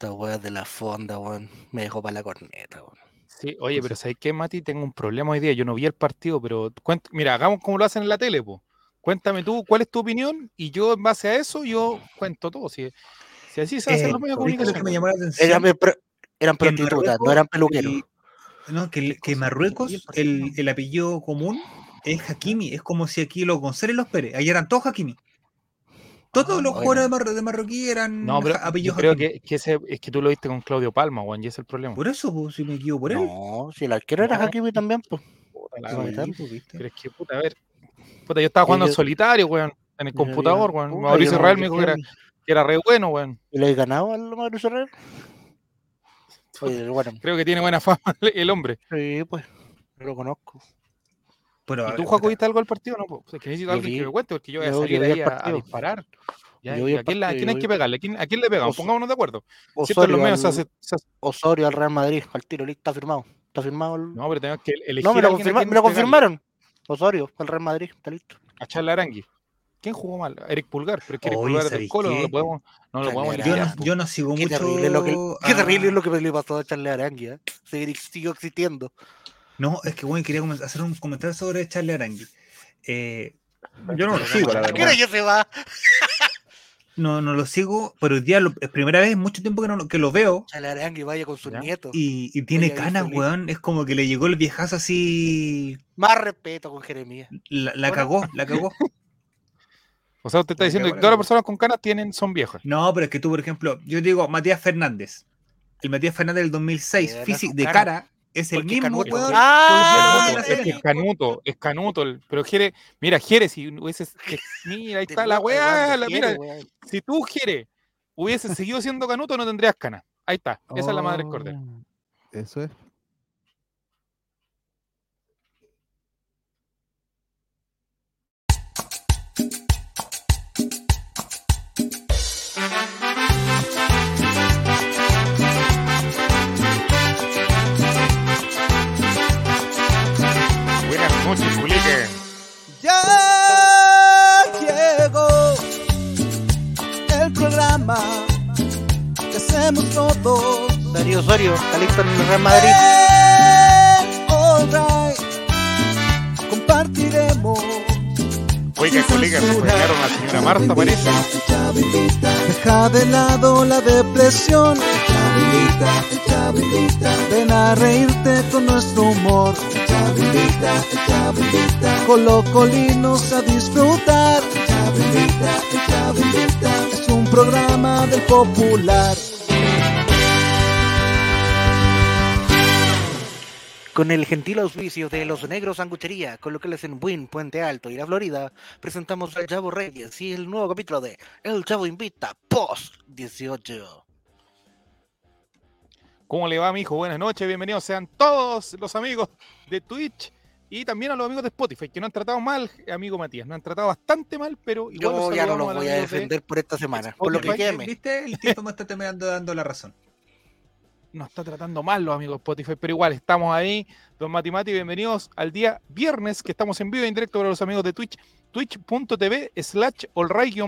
Esta weá de la fonda, weón. Me dejó para la corneta, weón. Sí, oye, pero ¿sabes qué, Mati? Tengo un problema hoy día. Yo no vi el partido, pero cuent- mira, hagamos como lo hacen en la tele, po. Cuéntame tú cuál es tu opinión y yo en base a eso yo cuento todo. Si, si así se hacen Eh, los medios de ¿viste lo que comunicación. me llamó la atención? Eran, eran prostitutas, no eran peluqueros. el- no, que, que en Marruecos el, el apellido común es Hakimi, es como si aquí los González los Pérez, ahí eran todos Hakimi. Todos Ah, los bueno. jugadores de, de Marroquí eran No, pero yo creo que, que ese, es que tú lo viste con Claudio Palma, Juan, y ese es el problema. Por eso, pues, si me equivoco por él. No, si el arquero era No. Hakimi también, pues. Pero es que, puta, a ver. Puta, yo estaba jugando en yo- solitario, weón, en el computador, weón. puta, Mauricio Real me dijo que era, que era re bueno, weón. ¿Y le he ganado al Mauricio Herrera? Oye, bueno, Creo que tiene buena fama el, hombre. sí, pues. Lo conozco. Pero, ¿Y tú, Juaco, viste algo del partido? No, pues es que necesito a alguien vi- que me cuente, porque yo voy a salir vi ahí a, a partido. disparar. Ya, Yo vi ¿y el a quién, la- a partido, quién hay yo que vi- pegarle? ¿A quién, a quién le pegamos? Os- Pongámonos de acuerdo. Es Osorio los medios se al, hace- se hace- Osorio al Real Madrid, al tiro, listo, está firmado. Está firmado el... No, pero tenemos que elegir No, me lo, confirma- me lo confirmaron. Osorio, al Real Madrid, está listo. A Charles Arangui. ¿Quién jugó mal? Eric Pulgar, pero es que Eric Oye, Pulgar es del ¿sabéis Colo, no lo podemos, no lo podemos yo, no, yo no sigo Qué mucho. terrible, lo que, qué terrible a- lo que le pasó a Charles Arangui, ¿eh? Seguir- Siguió existiendo. No, es que bueno, quería hacer un comentario sobre Charlie Arangui. Eh, yo no lo sigo, la ¿Qué verdad. era que se va? No, no lo sigo, pero hoy día lo- es primera vez en mucho tiempo que, no, lo- que lo veo. Charles Arangui vaya con sus Ya. nietos. Y, y tiene canas, weón. Es como que le llegó el viejazo así. Más respeto con Jeremías. La, la Bueno. cagó, la cagó. O sea, usted está diciendo que todas las personas con canas tienen, son viejas. No, pero es que tú, por ejemplo, yo digo Matías Fernández. El Matías Fernández del 2006, Era físico, de cara. Es el Porque mismo, Canuto- weón. ¡Ah! Es canuto, es canuto. el- pero Jere, mira, Jere, si hubiese. mira, ahí está la weá. la- mira, si tú, Jere, hubieses seguido siendo canuto, no tendrías canas. Ahí está. Esa es la madre del cordero. Oh, Eso es. Julique. Ya llegó el programa que hacemos todos. Darío Osorio, está listo en el Real Madrid. Eh, alright. Compartiremos. Oiga, colega, se pegaron a la señora Marta, parece. Deja de lado la depresión. Ven a reírte con nuestro humor. Colocolinos a disfrutar. Es un programa del popular. Con el gentil auspicio de Los Negros Sanguchería, con locales en Buin, Puente Alto y La Florida, presentamos al Chavo Reyes y el nuevo capítulo de El Chavo Invita Post 18. ¿Cómo le va, mijo? Buenas noches, bienvenidos sean todos los amigos de Twitch y también a los amigos de Spotify, que no han tratado mal, amigo Matías, no han tratado bastante mal, pero igual Yo ya no los voy a de- defender por esta semana, por lo que Spotify, queme. ¿Viste? El tiempo me está terminando dando la razón. nos está tratando mal los amigos de Spotify, pero igual estamos ahí. Don Mati Mati, bienvenidos al día viernes que estamos en vivo y en directo para los amigos de Twitch, twitch.tv slash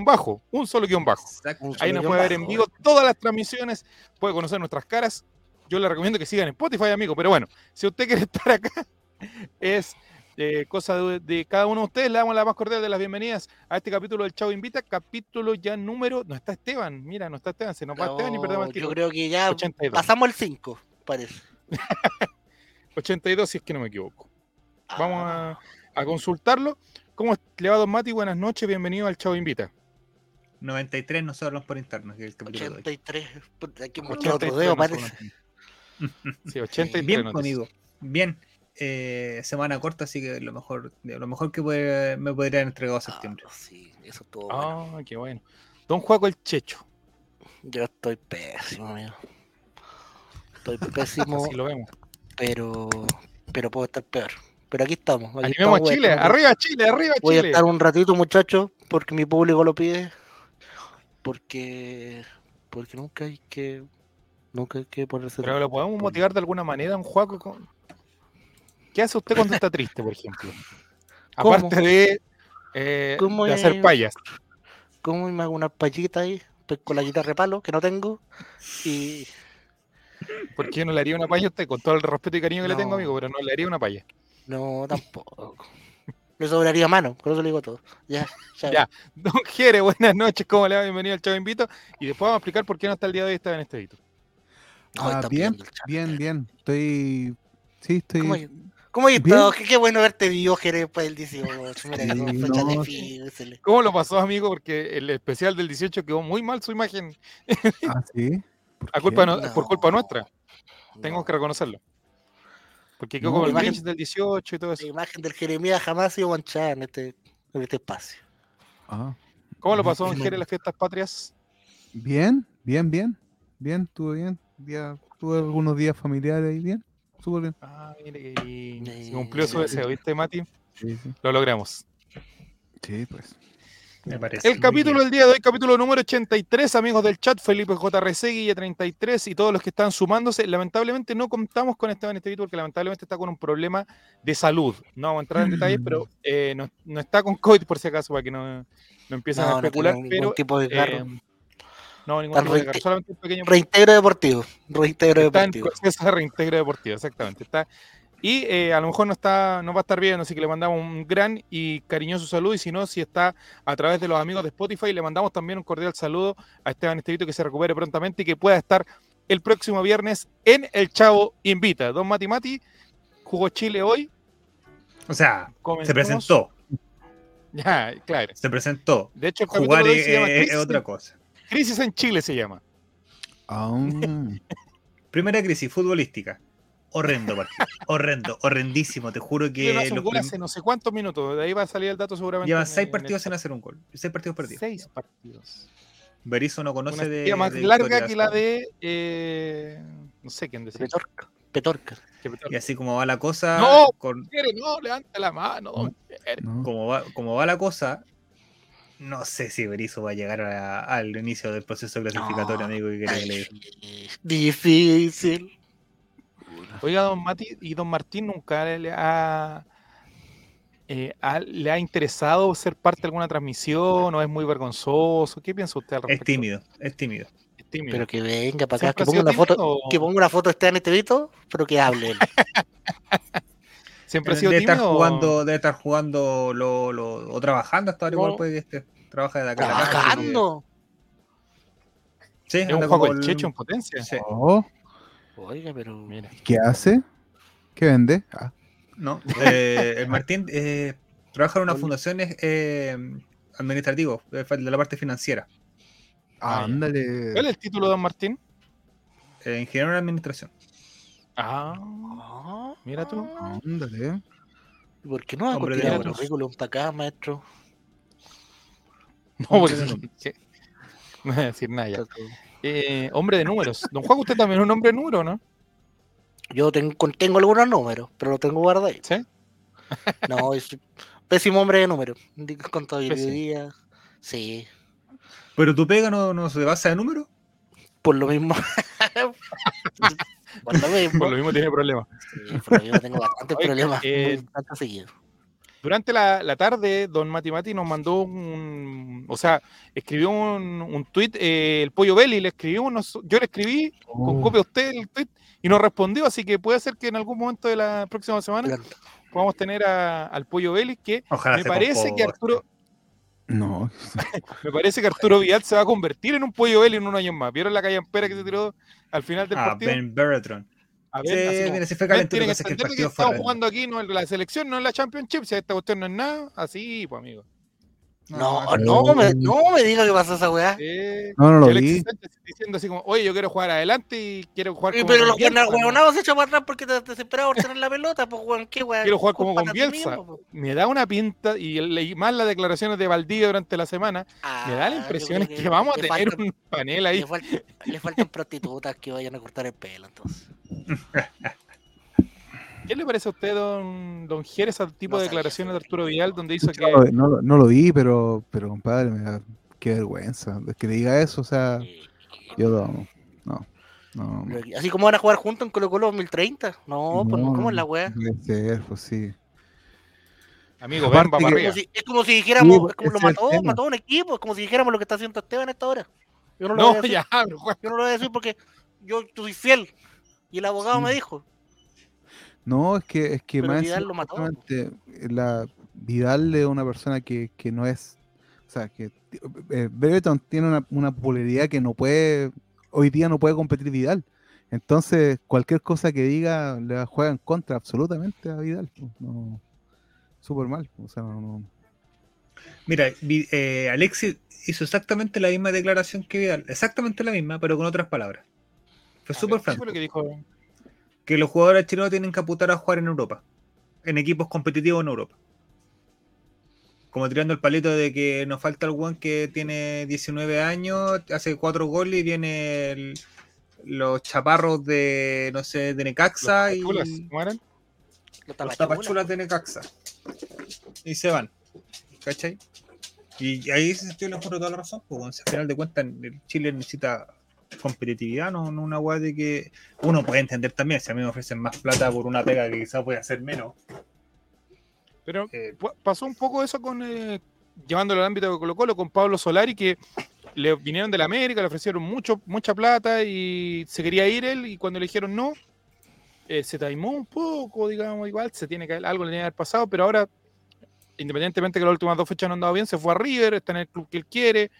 bajo un solo guion bajo. Exacto. Ahí nos puede ver en vivo todas las transmisiones, puede conocer nuestras caras. Yo le recomiendo que sigan en Spotify, amigo, pero bueno, si usted quiere estar acá, es eh, cosa de, de cada uno de ustedes. Le damos la más cordial de las bienvenidas a este capítulo del Chavo Invita, capítulo ya número. No está Esteban, mira, no está Esteban, se nos va Esteban y perdemos el No, tiro. yo creo que ya 82. pasamos el 5, parece. 82, si es que no me equivoco. Vamos Ah, a, a consultarlo. ¿Cómo le va, don Mati? Buenas noches, bienvenido al Chavo Invita. 93 nosotros hablamos por interno, que es el capítulo de hoy. 83. puta, Hay que mostrar 83 otro dedo, no parece. 83 Bien, conmigo. Bien. Eh, semana corta, así que lo mejor, lo mejor que puede- me podrían entregar a septiembre. Ah, sí, eso estuvo bueno. Ah, qué bueno. Don Juaco el Checho. Yo estoy pésimo, amigo. Estoy pésimo, Así lo vemos. pero, pero puedo estar peor. Pero aquí estamos. aquí Animemos estamos, a voy a Chile. estar un- Arriba Chile, arriba Voy a Chile. estar un ratito, muchachos, porque mi público lo pide. Porque, porque nunca hay que, nunca hay que ponerse. Pero lo podemos motivar de alguna manera, don Juaco. con- ¿Qué hace usted cuando está triste, por ejemplo? ¿Cómo? Aparte de, eh, ¿Cómo de hacer payas. ¿Cómo me hago una payita ahí? Estoy con la guitarra de palo, que no tengo. Y ¿Por qué no le haría una paya a usted? Con todo el respeto y cariño que le tengo, amigo, pero no le haría una paya. no, tampoco. Me sobraría mano, por eso le digo todo. Ya, ya. Ya. Don Jere, buenas noches, ¿cómo le va? Bienvenido al Chavo Invito. Y después vamos a explicar por qué no está el día de hoy está en este edito. Ah, bien, el bien, bien. Estoy. Sí, estoy. ¿Cómo, ¿Cómo Bien. estado? Qué, qué bueno verte vivo, Jerez, después del 18. Mira, Sí, fechas no, difíciles. ¿Cómo lo pasó, amigo? Porque el especial del 18 quedó muy mal su imagen. Ah, sí. ¿Por A culpa no- No. por culpa nuestra. Tengo que reconocerlo. Porque quedó No, como el imagen- del 18 y todo La eso. imagen del Jeremías jamás ha sido manchada en este, en este espacio. Ah, ¿Cómo lo pasó, Don No. Jere, en las fiestas patrias? bien, bien, bien. Bien, estuve bien. Día, tuve algunos días familiares y bien. Súper bien. Ah, mire, que se cumplió su deseo, ¿viste, Mati? Sí, sí. Lo logramos. Sí, pues. Me parece. El capítulo bien. del día de hoy, capítulo número 83, amigos del chat, Felipe JRC, Guille 33 y todos los que están sumándose. Lamentablemente no contamos con Esteban Estevito porque lamentablemente está con un problema de salud. No vamos a entrar en detalles, pero eh, no, no está con COVID por si acaso, para que no, no empiecen a No, no especular. tiene pero, tipo de carro. eh, no, ningún Tan tipo de solamente un pequeño Reintegro deportivo. Reintegro Está en deportivo. proceso de reintegro deportivo, exactamente. Está, y eh, a lo mejor no está, no va a estar bien, así que le mandamos un gran y cariñoso saludo. Y si no, si está a través de los amigos de Spotify, le mandamos también un cordial saludo a Esteban Estevito que se recupere prontamente y que pueda estar el próximo viernes en El Chavo Invita. Don Mati Mati jugó Chile hoy. O sea, se presentó. Ya, claro. Se presentó. De hecho, el Jugar de hoy es, se llama es- es Crisis, otra cosa. Crisis en Chile se llama. Primera crisis futbolística. Horrendo partido. Horrendo, horrendísimo. Te juro que hace un gol prim- hace no sé cuántos minutos. De ahí va a salir el dato seguramente. llevan seis en partidos el sin hacer un gol. Seis partidos perdidos. Seis partidos. Berizzo no conoce Una de. más de larga que la de. eh, no sé quién decir. Petorca. Petorca. Y así como va la cosa. No. con- no, levanta la mano. no. como, va, como va la cosa. No sé si Berizzo va a llegar a- al inicio del proceso clasificatorio, No. amigo. Que quería que le diga. Difícil. Oiga, don Mati y don Martín nunca le ha, eh, ha- le ha interesado ser parte de alguna transmisión o es muy vergonzoso. ¿Qué piensa usted al Es respecto? tímido, es tímido. Es tímido. Pero que venga para acá, ¿Siempre que ponga una foto, tímido que ponga una foto Esteban Estevito, pero que hable. ¿Siempre ha sido Debe estar tímido? o- jugando, debe estar jugando lo, lo- o trabajando hasta ahora, No. igual puede que esté. Trabaja de acá. a la casa, Trabajando. Sí, Es un juego el checho en potencia. Sí. Oh, Oiga, pero. Mira. ¿Qué hace? ¿Qué vende? Ah, No, eh, el Martín eh, trabaja en una fundación eh, administrativo, de de la parte financiera, Ah, ándale. ¿Cuál es el título, don Martín? eh, ingeniero en administración. Ah, Ah, mira tú. Ándale. ¿y ¿Por qué no ha Hombre de tirado el currículum para acá, maestro? No, porque ¿qué? no voy a decir nada ya. Eh, hombre de números. Don Juan, usted también es un hombre de números, ¿no? Yo tengo, tengo algunos números, pero los tengo guardados. Sí. No, es pésimo hombre de números. Contabilidad. Sí, Pero tu pega no, no se basa en números. por lo mismo. por lo mismo. Por lo mismo tiene problemas. Sí, por lo mismo tengo bastantes problemas. eh, muy- bastante seguido. Durante la, la tarde, don Mati Mati nos mandó un. O sea, escribió un, un tweet, el Pollo Belli le escribió, nos- yo le escribí, con Oh, copia a usted el tweet, y nos respondió, así que puede ser que en algún momento de la próxima semana Claro. podamos tener a- al Pollo Belli, que Ojalá me parece que. Arturo, No. me parece que Arturo Vidal se va a convertir en un Pollo Belli en un año más. ¿Vieron la callampera que se tiró al final del Ah, partido? Ben Bertrand. A Sí, ver, así como, mira, si fue "Ven, calentito, tienen lo que que es que el que estamos jugando aquí, no en la selección, no en la Championship, si esta cuestión no es nada, así, pues amigo. No, no, no, me, no me diga que pasó esa weá. Eh, No, no lo vi. Diciendo así como, oye, yo quiero jugar adelante y quiero jugar como Pero los huevonados se echan para atrás porque te desesperado por tener la pelota, pues weón, qué weón. Quiero jugar como con Bielsa. Me da una pinta, y leí más las declaraciones de Valdivia durante la semana, me da Ah, la yo impresión que vamos a tener faltan- un panel ahí. Le, fal- le faltan prostitutas que vayan a cortar el pelo, entonces. ¿Qué le parece a usted, don, don Jerez, al tipo No de sabía declaraciones de. Arturo Vidal donde hizo que... No, lo- no, lo- no lo vi, pero, pero compadre, me da, qué vergüenza. Es que le diga eso, o sea, yo no. No. no, no. Así como van a jugar juntos en Colo Colo 2030. No, pues no, ¿cómo es la weá? ser, pues sí. Amigo, ven, va que-. Como si- es como si dijéramos, Sí, es como lo mató, mató a un equipo, es como si dijéramos lo que está haciendo Esteban a esta hora. Yo no lo voy a No, decir. ya, Yo no lo voy a decir porque yo soy fiel. Y el abogado me dijo. No, es que, es que Pero más Vidal lo mató. justamente, la Vidal es una persona que, que no es. O sea, que eh, tiene una, una popularidad que no puede. Hoy día no puede competir Vidal. Entonces, cualquier cosa que diga le juega en contra absolutamente a Vidal. No, súper mal. O sea, no, no- Mira, eh, Alexis hizo exactamente la misma declaración que Vidal, exactamente la misma, pero con otras palabras. Fue súper ver, ¿qué franco. fue lo que dijo? Que los jugadores chilenos tienen que apuntar a jugar en Europa, en equipos competitivos en Europa. Como tirando el palito de que nos falta el one que tiene 19 años, hace 4 goles y viene el- los chaparros de, no sé, de Necaxa Los y tapachulas, ¿cómo eran? Los los tapachulas. de Necaxa. Y se van. ¿Cachai? Y ahí ese sentido le encuentro toda la razón, porque al final de cuentas el Chile necesita competitividad, no, no una weá de que uno puede entender también, si a mí me ofrecen más plata por una pega que quizás puede hacer menos. Pero eh, pasó un poco eso con, eh, llevándolo al ámbito de Colo Colo, con Pablo Solari, que le vinieron de la América, le ofrecieron mucho, mucha plata y se quería ir él, y cuando le dijeron no, eh, se taimó un poco, digamos, igual, se tiene que algo le tiene que haber pasado, pero ahora, independientemente que las últimas dos fechas no han dado bien, se fue a River, está en el club que él quiere,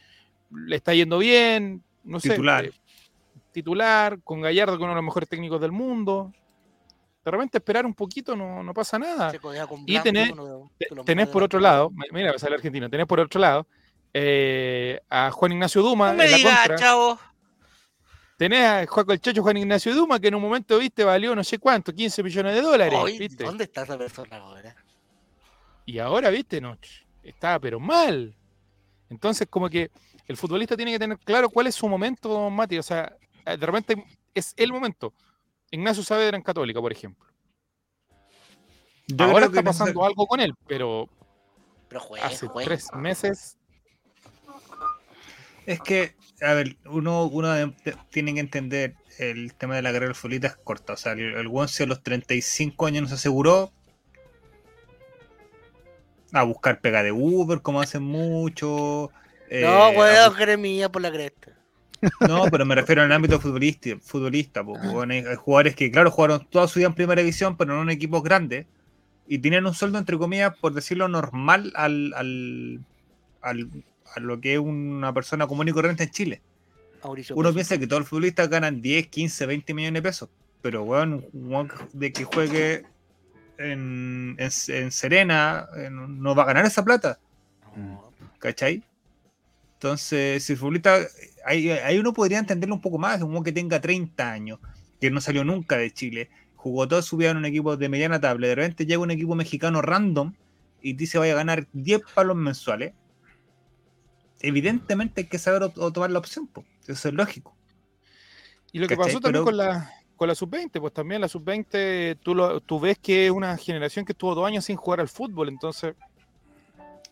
le está yendo bien, no sé. Titular. eh, titular, con Gallardo, que uno de los mejores técnicos del mundo. De repente esperar un poquito no, no pasa nada. Y tenés- tenés por otro lado, mira, vas al argentino, tenés por otro lado eh, a Juan Ignacio Duma No me en la digas, contra. chavo. Tenés a Juaco el Checho Juan Ignacio Duma, que en un momento, viste, valió no sé cuánto, 15 millones de dólares, viste. ¿Dónde está esa persona ahora? Y ahora, viste, no, está pero mal. Entonces, como que el futbolista tiene que tener claro cuál es su momento, Mati. O sea, de repente es el momento. Ignacio Saavedra en Católica, por ejemplo. yo ahora creo que está pasando algo con él, pero Pero juega, hace tres meses Es que, a ver, uno, uno tiene que entender el tema de la carrera futbolista es corta. O sea, el, el weón si a los 35 años nos aseguró a buscar pega de Uber, como hacen mucho. eh, No, a weón, Jeremías por la cresta. No, pero me refiero al ámbito futbolista, futbolista po, weón, hay, jugadores que, claro, jugaron toda su vida en primera división, pero no en equipos grandes, y tienen un sueldo, entre comillas, por decirlo normal, al, al, al- a lo que es una persona común y corriente en Chile. Mauricio Uno piensa que todos los futbolistas ganan 10, 15, 20 millones de pesos, pero, weón, un weón de que juegue en, en, en Serena no- va a ganar esa plata. ¿Cachai? Entonces, si el futbolista, ahí, ahí uno podría entenderlo un poco más, un que tenga 30 años, que no salió nunca de Chile, jugó toda su vida en un equipo de mediana tabla, de repente llega un equipo mexicano random y dice vaya a ganar 10 palos mensuales, evidentemente hay que saber o, tomar la opción, po. eso es lógico. Y lo que ¿Cachai? pasó también Pero- con la, con la sub-20, pues también la sub-20, tú, lo- tú ves que es una generación que estuvo dos años sin jugar al fútbol, entonces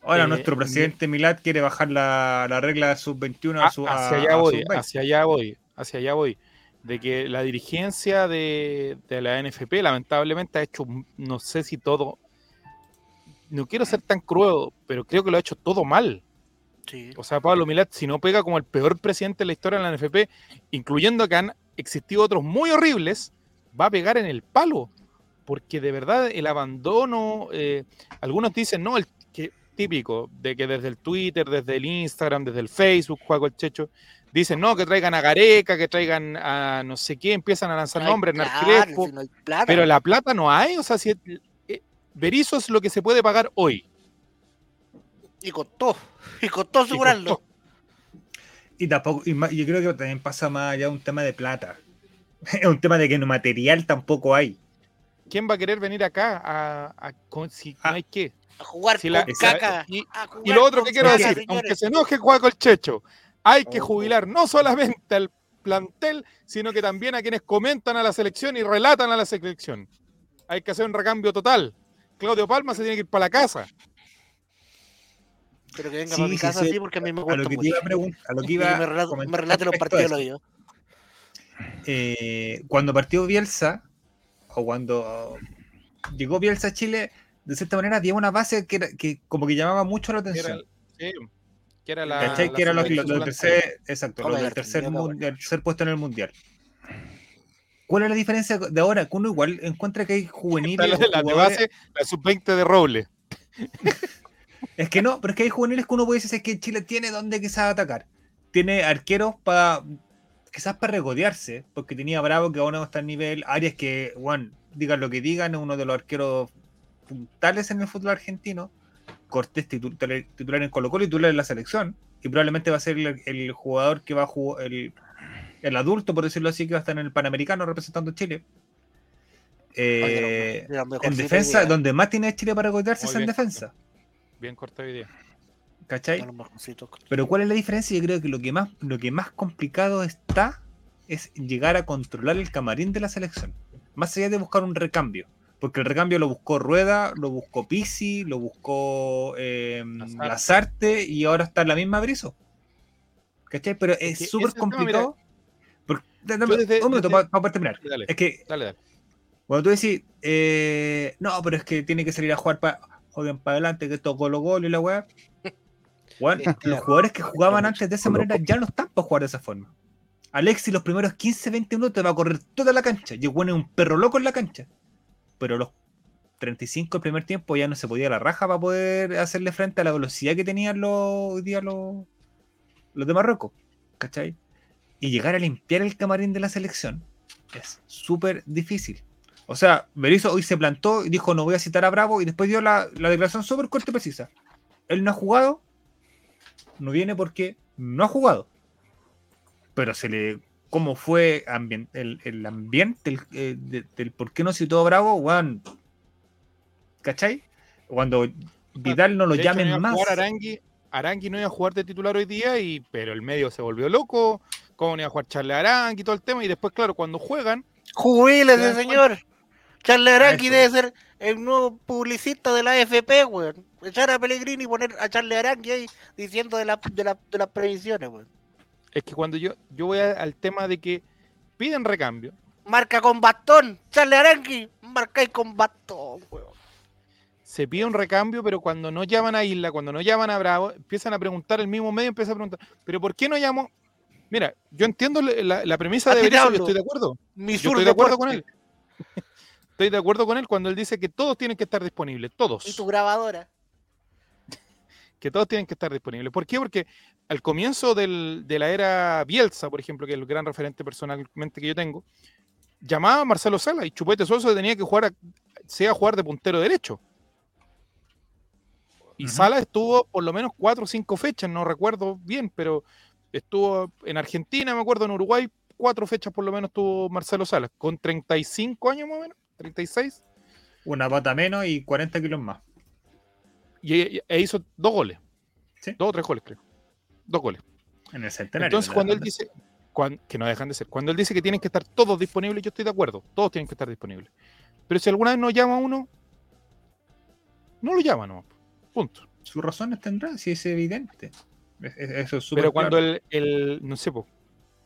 Ahora Eh, nuestro presidente Milad quiere bajar la, la regla sub-21 a, a- su, a- hacia allá a voy, sub-20. hacia allá voy, hacia allá voy. De que la dirigencia de, de la NFP lamentablemente ha hecho, no sé si todo, no quiero ser tan cruel, pero creo que lo ha hecho todo mal. Sí. O sea, Pablo Milat, si no pega como el peor presidente de la historia de la NFP, incluyendo que han existido otros muy horribles, va a pegar en el palo. Porque de verdad el abandono, eh, algunos dicen, no, el típico, de que desde el Twitter, desde el Instagram, desde el Facebook, Juego el Checho, dicen, no, que traigan a Gareca, que traigan a no sé qué, empiezan a lanzar nombres, Narcrespo, si no pero la plata no hay, o sea, si eh, Berizzo es lo que se puede pagar hoy. Y costó. Y costó asegurarlo. costó. Y tampoco, y yo creo que también pasa más allá de un tema de plata. Es un tema de que no material tampoco hay. ¿Quién va a querer venir acá a, a- con- si Ah. no hay qué? A jugar Si con la- caca. y, a jugar y lo otro que quiero caca, decir, señores. aunque se enoje Juaco el Checho, hay que jubilar no solamente al plantel, sino que también a quienes comentan a la selección y relatan a la selección. Hay que hacer un recambio total. Claudio Palma se tiene que ir para la casa. Pero que venga Sí, para mi sí, casa sí. así porque a mí me A gusta lo que te mucho. iba a preguntar, a lo que iba me, a me relate los a partidos lo yo. Eh, cuando partió Bielsa, o cuando llegó Bielsa a Chile, de cierta manera había una base que, era- que como que llamaba mucho la atención. Era- sí. Que era la. ¿Cachai? la Que era lo, sub-20 lo- lo del tercer, exacto, lo del tercer, tercer puesto en el mundial. ¿Cuál es la diferencia de ahora? Que uno igual encuentra que hay juveniles. la, de base, la sub-20 de Roble. Es que no, pero es que hay juveniles que uno puede decir es que Chile tiene donde quizás atacar. Tiene arqueros para quizás para regodearse, porque tenía Bravo que ahora no está al nivel, Arias que, bueno, digan lo que digan, es uno de los arqueros puntales en el fútbol argentino. Cortés titu- titular titular en Colo Colo y titular en la selección. Y probablemente va a ser el, el jugador que va a jugar, el, el adulto, por decirlo así, que va a estar en el Panamericano representando a Chile. Eh, en defensa, donde más tiene Chile para regodearse Muy es en bien. defensa. Bien corta hoy día. ¿Cachai? Pero ¿cuál es la diferencia? Yo creo que lo que más, lo que más complicado está es llegar a controlar el camarín de la selección. Más allá de buscar un recambio. Porque el recambio lo buscó Rueda, lo buscó Pisi, lo buscó eh, Lazarte. Lazarte y ahora está la misma Brizo. ¿Cachai? Pero es súper complicado. Porque- dame Yo desde- un minuto para terminar. Dale, Es que dale, dale. cuando tú decís, eh, no, pero es que tiene que salir a jugar para jueguen para adelante, que esto gol gol y la weá. Los jugadores que jugaban antes de esa manera ya no están para jugar de esa forma. Alexis los primeros 15-20 minutos te va a correr toda la cancha. Y weón es un perro loco en la cancha. Pero los 35 del primer tiempo ya no se podía la raja para poder hacerle frente a la velocidad que tenían los, hoy día los, los de Marruecos. ¿Cachai? Y llegar a limpiar el camarín de la selección es súper difícil. O sea, Berizzo hoy se plantó y dijo no voy a citar a Bravo y después dio la, la declaración súper corta y precisa. Él no ha jugado, no viene porque no ha jugado. Pero se le... ¿Cómo fue ambien- el, el ambiente el, eh, de- del por qué no citó a Bravo? Weón, ¿Cachai? Cuando Vidal no lo De llamen más. Arangui, Arangui no iba a jugar de titular hoy día, y, pero el medio se volvió loco. ¿Cómo no iba a jugar Charles Arangui y todo el tema? Y después, claro, cuando juegan, Jubílese, señor. Charles Arangui Eso. debe ser el nuevo publicista de la AFP, weón. Echar a Pellegrini y poner a Charles Arangui ahí diciendo de, la- de, la- de las previsiones, weón. Es que cuando yo, yo voy a- al tema de que piden recambio, Marca con bastón. Charles Arangui, marcáis con bastón, weón. se pide un recambio, pero cuando no llaman a Isla, cuando no llaman a Bravo, empiezan a preguntar, el mismo medio empieza a preguntar, ¿pero por qué no llamo? Mira, yo entiendo la, la premisa de Berizzo y hablo. estoy de acuerdo. Mi Yo estoy de acuerdo con él. Estoy de acuerdo con él cuando él dice que todos tienen que estar disponibles, todos. Y tu grabadora. Que todos tienen que estar disponibles. ¿Por qué? Porque al comienzo del- de la era Bielsa, por ejemplo, que es el gran referente personalmente que yo tengo, llamaba a Marcelo Sala y Chupete Suazo tenía que jugar, a, sea jugar de puntero derecho. Y Ujú. Sala estuvo por lo menos cuatro o cinco fechas, no recuerdo bien, pero estuvo en Argentina, me acuerdo, en Uruguay, cuatro fechas por lo menos tuvo Marcelo Salas, con 35 años más o menos, 36, Una pata menos y 40 kilos más. Y, y- e hizo dos goles. Sí. Dos o tres goles, creo. Dos goles. En el centenario. Entonces, cuando él dice, que no dejan de ser, cuando él dice que tienen que estar todos disponibles, yo estoy de acuerdo, todos tienen que estar disponibles. Pero si alguna vez no llama a uno, no lo llama, no. Punto. Sus razones tendrá, si es evidente. Es- es- Eso es súper Pero cuando claro. el, el- no sé, po,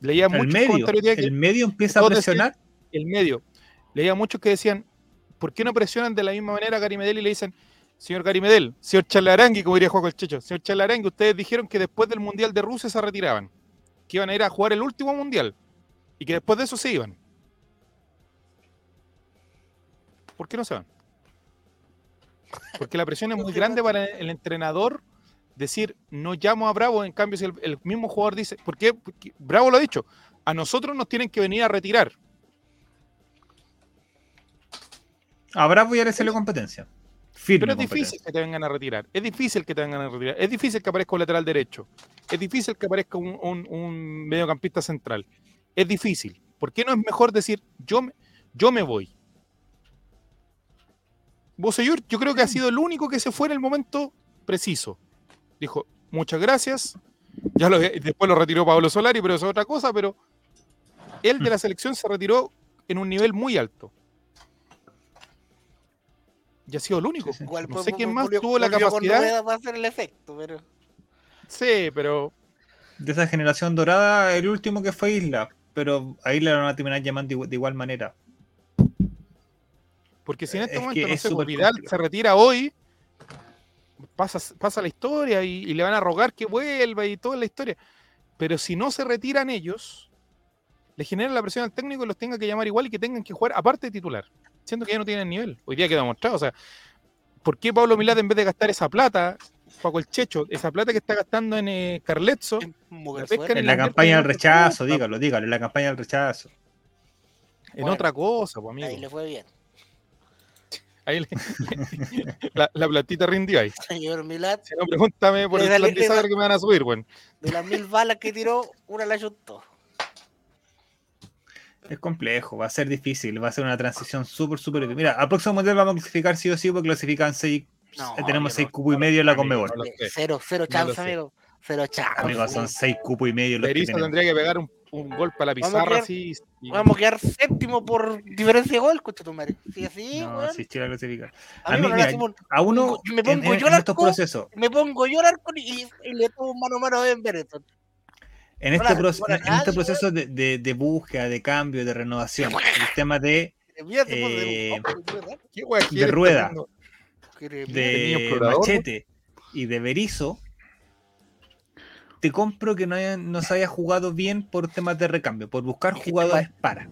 leía el muchos medio, comentarios que el medio empieza a decían- presionar. el medio, leía muchos que decían, ¿por qué no presionan de la misma manera a Gary Medel y le dicen, señor Gary Medel, señor Chalarangui, como diría Juan Checho, señor Chalarangui, ustedes dijeron que después del Mundial de Rusia se retiraban, que iban a ir a jugar el último Mundial y que después de eso se iban. ¿Por qué no se van? Porque la presión es muy grande para el entrenador decir, no llamo a Bravo, en cambio si el, mismo jugador dice, ¿por qué? Porque Bravo lo ha dicho, a nosotros nos tienen que venir a retirar. A Bravo ya le sale competencia. Firme Pero es difícil que te vengan a retirar. Es difícil que te vengan a retirar. Es difícil que aparezca un lateral derecho. Es difícil que aparezca un, un- un mediocampista central. Es difícil. ¿Por qué no es mejor decir yo me, yo me voy? Bosellur, yo creo que ha sido el único que se fue en el momento preciso. Dijo, muchas gracias. Ya lo, después lo retiró Pablo Solari, pero eso es otra cosa. Pero él de la selección se retiró en un nivel muy alto. Y ha sido el único. Sí. Igual No sé quién más tuvo la capacidad. Rueda para hacer el efecto, pero. Sí, pero De esa generación dorada, el último que fue Isla. Pero a Isla lo van a terminar llamando de igual manera. Porque si en este Es momento, no es sé, pues, Vidal complicado. se retira hoy, pasa, pasa la historia y, y le van a rogar que vuelva y toda la historia. Pero si no se retiran ellos, le generan la presión al técnico y los tenga que llamar igual y que tengan que jugar aparte de titular. Siento que ya no tienen nivel. Hoy día queda demostrado. O sea, ¿por qué Pablo Milad en vez de gastar esa plata, Paco el Checho, esa plata que está gastando en eh, Carletzo, En La pesca Suerte. En la la campaña del rechazo, dígalo, dígalo, en la campaña del rechazo. en Bueno, otra cosa, pues, amigo? Ahí le fue bien. Ahí le- la, la platita rindió ahí. Señor Milad, Si no, pregúntame por el da- plan le de da- que me van a subir, weón. de las mil balas que tiró, una la ayuntó. Es complejo, va a ser difícil, va a ser una transición súper, súper. Mira, al próximo mundial vamos a clasificar sí o sí, porque clasifican seis, No, eh, tenemos seis no- cupos y medio en la amigo, Conmebol. Cero, cero No chance, amigo. Cero chance. Amigos, son seis cupos y medio los que tendría que pegar un, un golpe a la Vamos a pizarra quedar- así. y- Vamos a quedar séptimo por diferencia de gol, escucha tu madre. Si así, No, weón. si Chile clasifica. a A mí mira, hacemos- a uno me pongo en- yo en estos procesos, me pongo yo al arco y, y le tomo mano a mano a Ben Bereton. En este, en este proceso de, de- de búsqueda, de cambio, de renovación, el tema de, Eh, puedo decir, ¿verdad? ¿Qué wea de rueda. de Machete y de Berizo, te compro que no, haya- no se haya jugado bien por temas de recambio, por buscar jugadores para.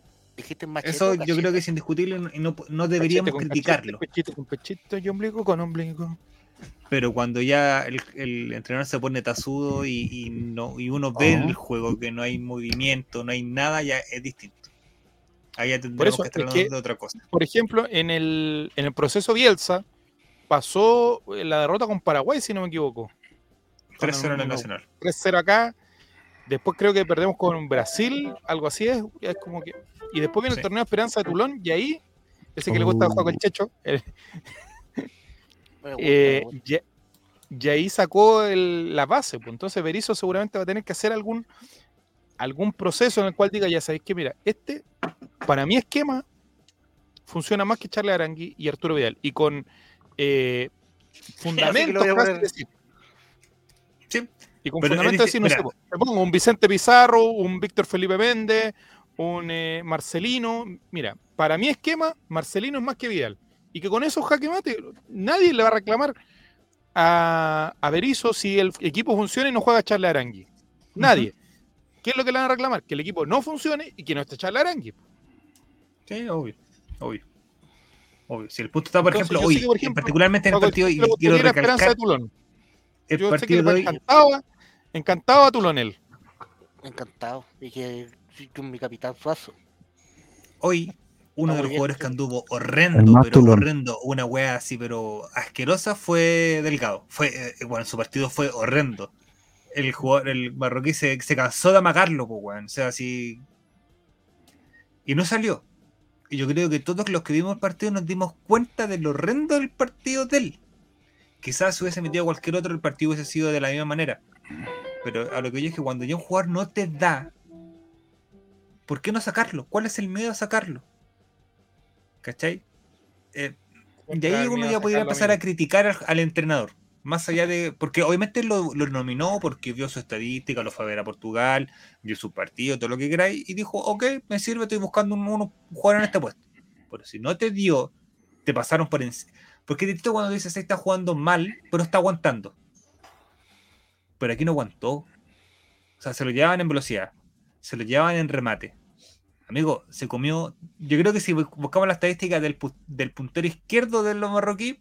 Machete, Eso yo creo que es indiscutible y no, no deberíamos criticarlo. Pechito con pechito y ombligo con ombligo. Pero cuando ya el, el entrenador se pone tasudo y, y no, y uno ve en el juego que no hay movimiento, no hay nada, ya es distinto. Ahí ya tendríamos eso que estar es hablando que- de otra cosa. Por ejemplo, en el, en el proceso Bielsa pasó eh, la derrota con Paraguay, si no me equivoco. 3-0 en el Nacional. 3-0 acá. Después creo que perdemos con Brasil, algo así es. es como que... Y después viene Sí. el torneo Esperanza de Tulón y ahí, ese que le gusta Oh. jugar con el Checho, gusta, eh, ya- ahí sacó el- la base. Pues. Entonces Berizzo seguramente va a tener que hacer algún, algún proceso en el cual diga, ya sabéis que mira, este, para mi esquema, funciona más que Charles Arangui y Arturo Vidal. Y con eh, fundamentos, casi decir. Sí. Y con Pero fundamentos decir, no sé, pongo un Vicente Pizarro, un Víctor Felipe Méndez, un eh, Marcelino. Mira, para mi esquema, Marcelino es más que Vidal. Y que con esos jaque mate, nadie le va a reclamar a, a Berizzo si el equipo funciona y no juega Charles Arangui. Nadie. ¿Qué es lo que le van a reclamar? Que el equipo no funcione y que no esté Charles Arangui. Sí, obvio, obvio. Obvio. Si el punto está, por Entonces, ejemplo, hoy, sé que, por ejemplo, particularmente en el partido, y quiero de recalcar Tulón. el Yo sé que partido de le hoy. encantaba, encantaba a Tulonel. Encantado. Y que con mi capitán Suazo. Hoy, uno de los jugadores que anduvo horrendo, pero tulón. horrendo, una wea así, pero asquerosa, fue Delgado. Fue, eh, bueno, su partido fue horrendo. El jugador, el marroquí se, se cansó de amagarlo, pues, weón. O sea, así. Y no salió. Y yo creo que todos los que vimos el partido nos dimos cuenta de lo horrendo del partido de él. Quizás si hubiese metido cualquier otro, el partido hubiese sido de la misma manera. Pero a lo que yo es que cuando ya un jugador no te da, ¿por qué no sacarlo? ¿Cuál es el miedo a sacarlo? ¿Cachai? Eh, de ahí uno ya podría empezar a criticar al, al entrenador. Más allá de. Porque obviamente lo, lo nominó porque vio su estadística, lo fue a ver a Portugal, vio su partido, todo lo que queráis, y dijo: Ok, me sirve, estoy buscando un, un jugador en este puesto. Pero si no te dio, te pasaron por encima. Porque distinto cuando dices, está jugando mal, pero está aguantando. Pero aquí no aguantó. O sea, se lo llevaban en velocidad, se lo llevaban en remate. Amigo, se comió. Yo creo que si bu- buscamos la estadística del, del puntero izquierdo de los marroquí,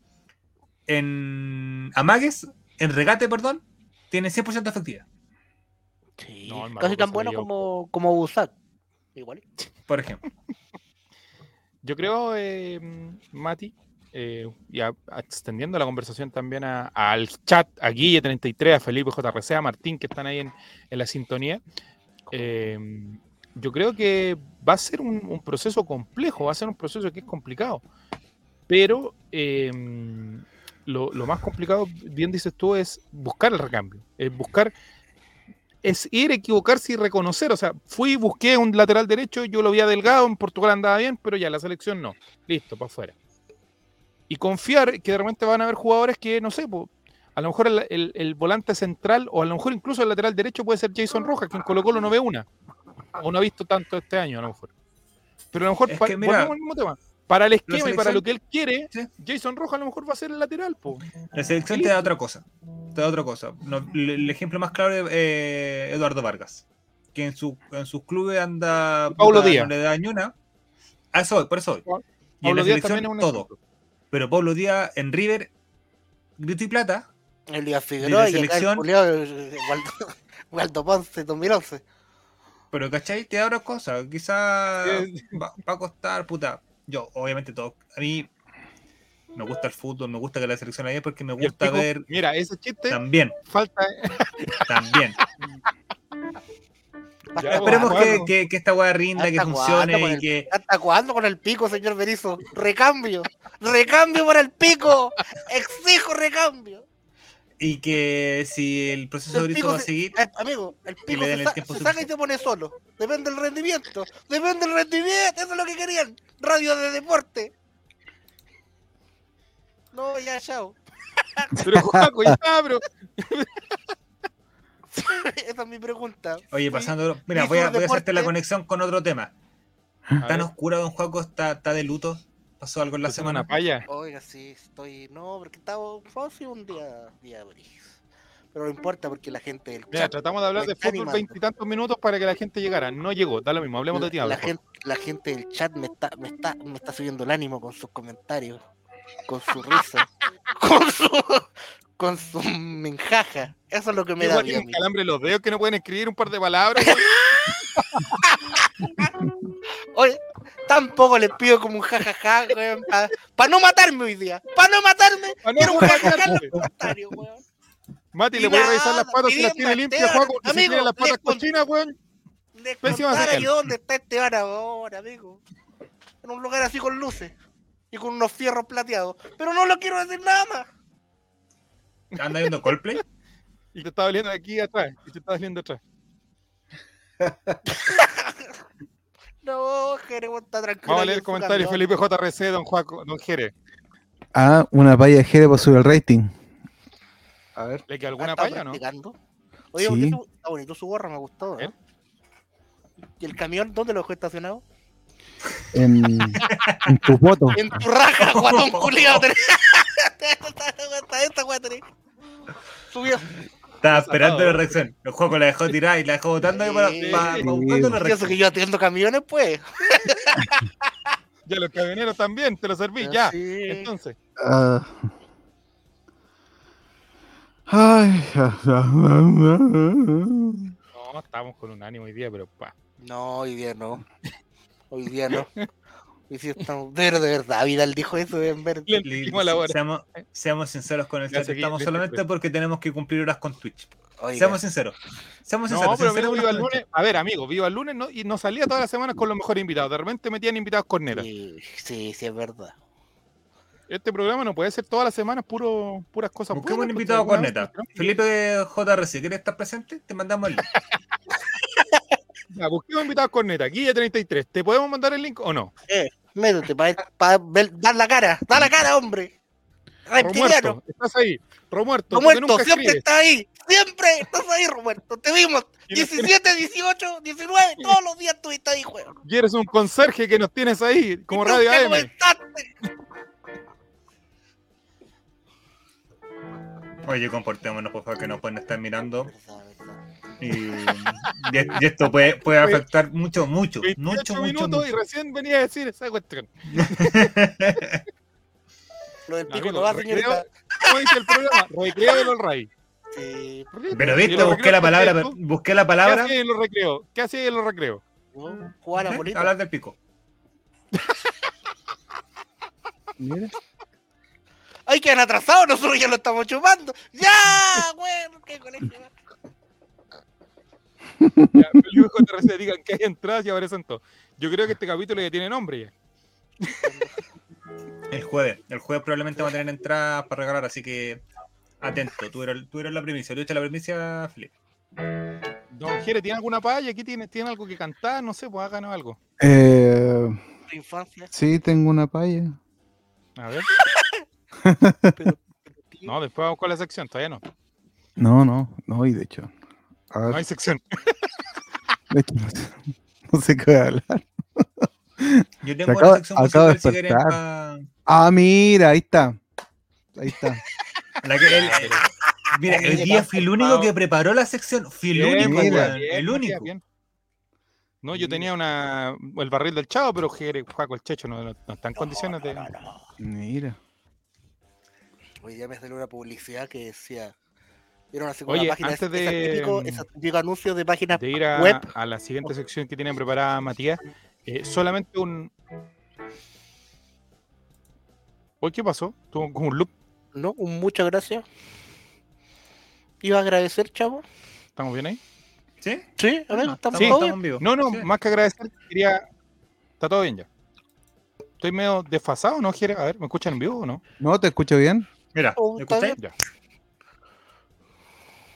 en Amagues, en regate, perdón, tiene 100% efectividad, Sí. No, Casi tan bueno como, como Busak. Igual. por ejemplo. Yo creo, eh, Mati, eh, y a- extendiendo la conversación también a- al chat, a Guille33, a Felipe JRC, a Martín, que están ahí en, en la sintonía, eh, yo creo que va a ser un, proceso complejo, va a ser un proceso que es complicado. Pero eh, lo, más complicado, bien dices tú, es buscar el recambio, es buscar es ir, equivocarse y reconocer. O sea, fui, busqué un lateral derecho, yo lo vi Delgado, en Portugal andaba bien, pero ya la selección no. Listo, para afuera. Y confiar que de repente van a haber jugadores que, no sé, a lo mejor el, el- el volante central o a lo mejor incluso el lateral derecho puede ser Jason Rojas, que en Colo Colo no ve una. O no ha visto tanto este año, a lo mejor. Pero a lo mejor, Es pa- que mira- volvemos al mismo tema. Para el La esquema y para lo que él quiere, Sí. Jason Rojas a lo mejor va a ser el lateral, po. La selección te da otra cosa. Te da otra cosa. No, el, ejemplo más claro es eh, Eduardo Vargas. Que en, su, en sus clubes anda. Paulo Díaz. No le da ni una. A eso por eso voy. Y en Pablo la Díaz selección, también es un todo. ejemplo. Pero Pablo Díaz en River, grito y plata. El día Figueroa y acá el selección- Waldo, Waldo Ponce 2011. Pero, ¿cachai? Te da otra cosa. Quizá Sí. va, va a costar, puta. Yo, obviamente, todo. A mí me gusta el fútbol, me gusta que la selección la porque me el gusta Pico, ver Mira, ese chiste también, falta. también. Ya, Esperemos que, que, que esta weá rinda, que ¿Hasta funcione con y el- que. ¿Hasta cuándo con el pico, señor Berizo? Recambio. Recambio para el pico. Exijo recambio. Y que si el proceso de El pico va a se- eh, amigo, el pico se, el sa- se saca y se pone solo. Depende del rendimiento. Depende del rendimiento. Eso es lo que querían. Radio de deporte. No, ya, chao. Pero Juaco, ya, bro. Esa es mi pregunta. oye, pasando. Mira, voy a, sobre voy a hacerte la conexión con otro tema. ¿Tan oscura, don Juaco? ¿Está, está de luto? ¿Pasó algo en la tu semana semana? paya. Oiga, sí, estoy. No, porque estaba fue un día, día gris. Pero no importa porque la gente del Mira, chat tratamos de hablar de fútbol veintitantos minutos para que la gente llegara. No llegó, da lo mismo, hablemos de ti. la, gente, la gente del chat me está, me está, me está subiendo el ánimo con sus comentarios, con su risa, con su, con su menjaja. Eso es lo que me da tienen calambre los dedos que no pueden escribir un par de palabras. Oye, tampoco les pido como un jajaja, para no matarme hoy día. Para no matarme, Pa' no quiero un jajaja en matarte. los comentarios, weón. Mati, Y le voy a revisar las patas si las tiene limpias. Juaco. Y si Amigo, tiene las patas cochinas, weón. Dónde está Esteban ahora, amigo. En un lugar así con luces y con unos fierros plateados. Pero no lo quiero decir nada más. ¿Anda viendo Coldplay? Y te está doliendo aquí atrás. Y te está doliendo atrás. No, Jere, está tranquilo. Vamos a leer el comentario. Felipe JRC, don Juaco, don Jere. Ah, una paya Jere para subir el rating. A ver. ¿Le queda Ah, alguna ¿está paya, no? Oye, Sí. ¿por qué su- está bonito su gorra, me gustó. ¿eh? ¿Eh? ¿Y el camión dónde lo dejó estacionado? En, en tu foto. En tu raja, guatón culiado. Esta, esta, weá tenés. Subió. Estaba esperando la reacción. El Juaco la dejó tirar y la dejó botando ahí para, para- buscando la Y eso reacción. que yo atiendo camiones, pues. Ya los camioneros también, te lo serví, ya. Sí. Entonces, Ah. Ay. no, estamos con un ánimo hoy día, pero pa. No, hoy día no. Hoy día no. Hoy sí estamos. De verdad, de verdad, Vidal dijo eso en ver. Le Li- dimos la hora. seamos, seamos sinceros con el Ya chat. seguí, Estamos solamente listo. porque tenemos que cumplir horas con Twitch. Oiga, Seamos sinceros. Seamos No, sinceros. pero mira, sinceros viva el lunes. A ver, amigo, viva el lunes no, y no salía todas las semanas con los mejores invitados. De repente metían invitados cornetas. sí, sí, sí, es verdad. Este programa no puede ser todas las semanas puro, puras cosas Busquemos un buenas, porque invitado corneta. Felipe JRC, ¿quieres estar presente? Te mandamos el link. Ya, busquemos invitados corneta. Guilla 33. ¿Te podemos mandar el link o no? Métete para dar la cara. Da la cara, hombre. Reptiliano. Romuerto, estás ahí. Romuerto, Romuerto, siempre escribes. estás ahí. Siempre estás ahí, Romuerto. Te vimos. Y nos 17, 18, 19. Todos los días estuviste ahí, juego. Y eres un conserje que nos tienes ahí, como Radio AM. comentaste. Oye, comportémonos, por favor, que nos pueden estar mirando. Y, y- y esto puede, puede afectar mucho, mucho, 28 mucho, mucho, minutos y mucho. recién venía a decir esa cuestión. Lo del pico no va, señorita. ¿Cómo dice el programa? Recreo de los Ray. Sí. Pero Y viste, busqué la palabra, busqué la ¿Qué palabra. hacía en los recreos? ¿Qué hacía en los recreos? ¿no? Jugar a ¿eh? bolita. Hablar del pico. Mira. Ay, que han atrasado, nosotros ya lo estamos chupando. ¡Ya! Bueno, qué colegio. Ya, Felipe JRC, digan que hay entradas y aparecen todos. Yo creo que este capítulo ya tiene nombre ya. El jueves. El jueves probablemente va a tener entradas para regalar, así que atento. Tú eres la primicia. Tú eres la primicia, Felipe. Don Jere, ¿tiene alguna palla? Aquí tiene, tiene algo que cantar, no sé, pues háganos algo. Eh, Tu infancia. sí, tengo una paya. A ver. Pero, No, después vamos con la sección, todavía no. No, no, no, y de hecho. A ver, No hay sección. de no sé, no sé qué voy a hablar. Yo tengo acaba- una sección acaba de musical si despertar. pa- Ah, mira, ahí está. Ahí está. la que el- Mira, el día tan fui el único preocupado. que preparó la sección. Fui el Bien, único, mira. weón, bien, El único. bien. No, yo tenía una el barril del chavo, pero Jere- Juaco el Checho no, no- no está en condiciones de. Mira. Hoy día me salió una publicidad que decía. Era una, Oye, una página, antes de- ese típico, anuncio de páginas de ir a, web. a la siguiente sección que tiene preparada Matías, eh, solamente un. Hoy, ¿qué pasó? Tuvo como un loop. ¿No? Un muchas gracias. Iba a agradecer, chavo. ¿Estamos bien ahí? ¿Sí? Sí, a ver, No, estamos Sí. todos bien? en vivo. No, no, Sí. más que agradecer, quería. Está todo bien ya. Estoy medio desfasado, ¿no, Jere? A ver, ¿me escuchan en vivo o no? ¿No te escucho bien? Mira, Oh, ¿me escucháis? Ya.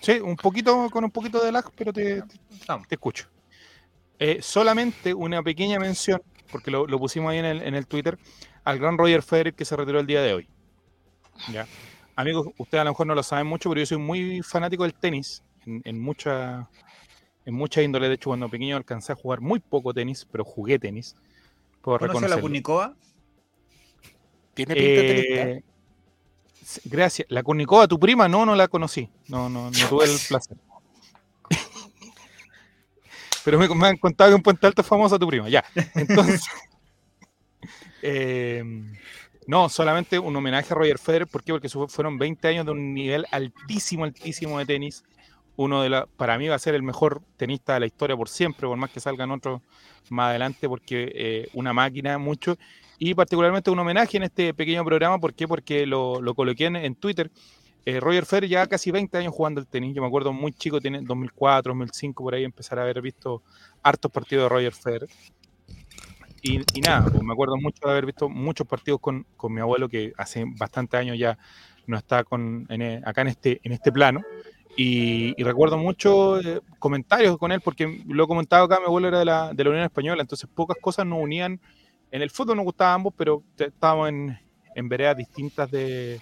Sí, un poquito, con un poquito de lag, pero te, Estamos. te escucho. Eh, solamente una pequeña mención, porque lo, lo pusimos ahí en el, en el Twitter, al gran Roger Federer que se retiró el día de hoy. ¿Ya? Amigos, ustedes a lo mejor no lo saben mucho, pero yo soy muy fanático del tenis, en, en mucha en mucha índole. De hecho, cuando pequeño alcancé a jugar muy poco tenis, pero jugué tenis. Puedo ¿Conoce a la. Kunikova? Tiene pinta de tenista. Gracias. La Kurnikova, tu prima, no, no la conocí. No, no, no tuve el placer. Pero me, me han contado que en Puente Alto es famosa tu prima. Ya. Entonces. eh, no, solamente un homenaje a Roger Federer. ¿Por qué? Porque fueron 20 años de un nivel altísimo, altísimo de tenis. Uno de la, para mí va a ser el mejor tenista de la historia por siempre, por más que salgan otros más adelante, porque eh, una máquina mucho y particularmente un homenaje en este pequeño programa. ¿Por qué? Porque lo, lo coloqué en, en Twitter. Eh, Roger Federer ya casi 20 años jugando al tenis. Yo me acuerdo muy chico, tiene 2004, 2005, por ahí empezar a haber visto hartos partidos de Roger Federer. Y, y nada, pues me acuerdo mucho de haber visto muchos partidos con, con mi abuelo que hace bastantes años ya no está con, en, eh, acá en este, en este plano. Y, y recuerdo mucho eh, comentarios con él, porque lo he comentado acá, mi abuelo era de la, de la Unión Española, entonces pocas cosas nos unían. En el fútbol nos gustaba ambos, pero estábamos en, en veredas distintas de,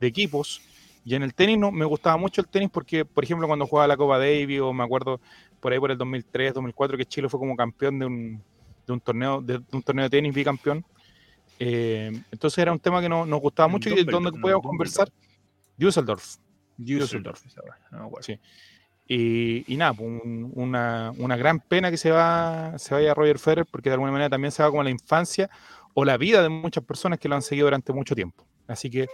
de equipos. Y en el tenis no, me gustaba mucho el tenis porque, por ejemplo, cuando jugaba la Copa Davis, o me acuerdo por ahí por el 2003, 2004, que Chile fue como campeón de un, de un torneo de, de un torneo de tenis, bicampeón. Eh, entonces era un tema que no- nos gustaba mucho y de donde podíamos no, conversar. Düsseldorf. Düsseldorf, no. Sí. Y, y nada, pues, un- una, una gran pena que se, va, se vaya Roger Federer porque de alguna manera también se va como la infancia o la vida de muchas personas que lo han seguido durante mucho tiempo. Así que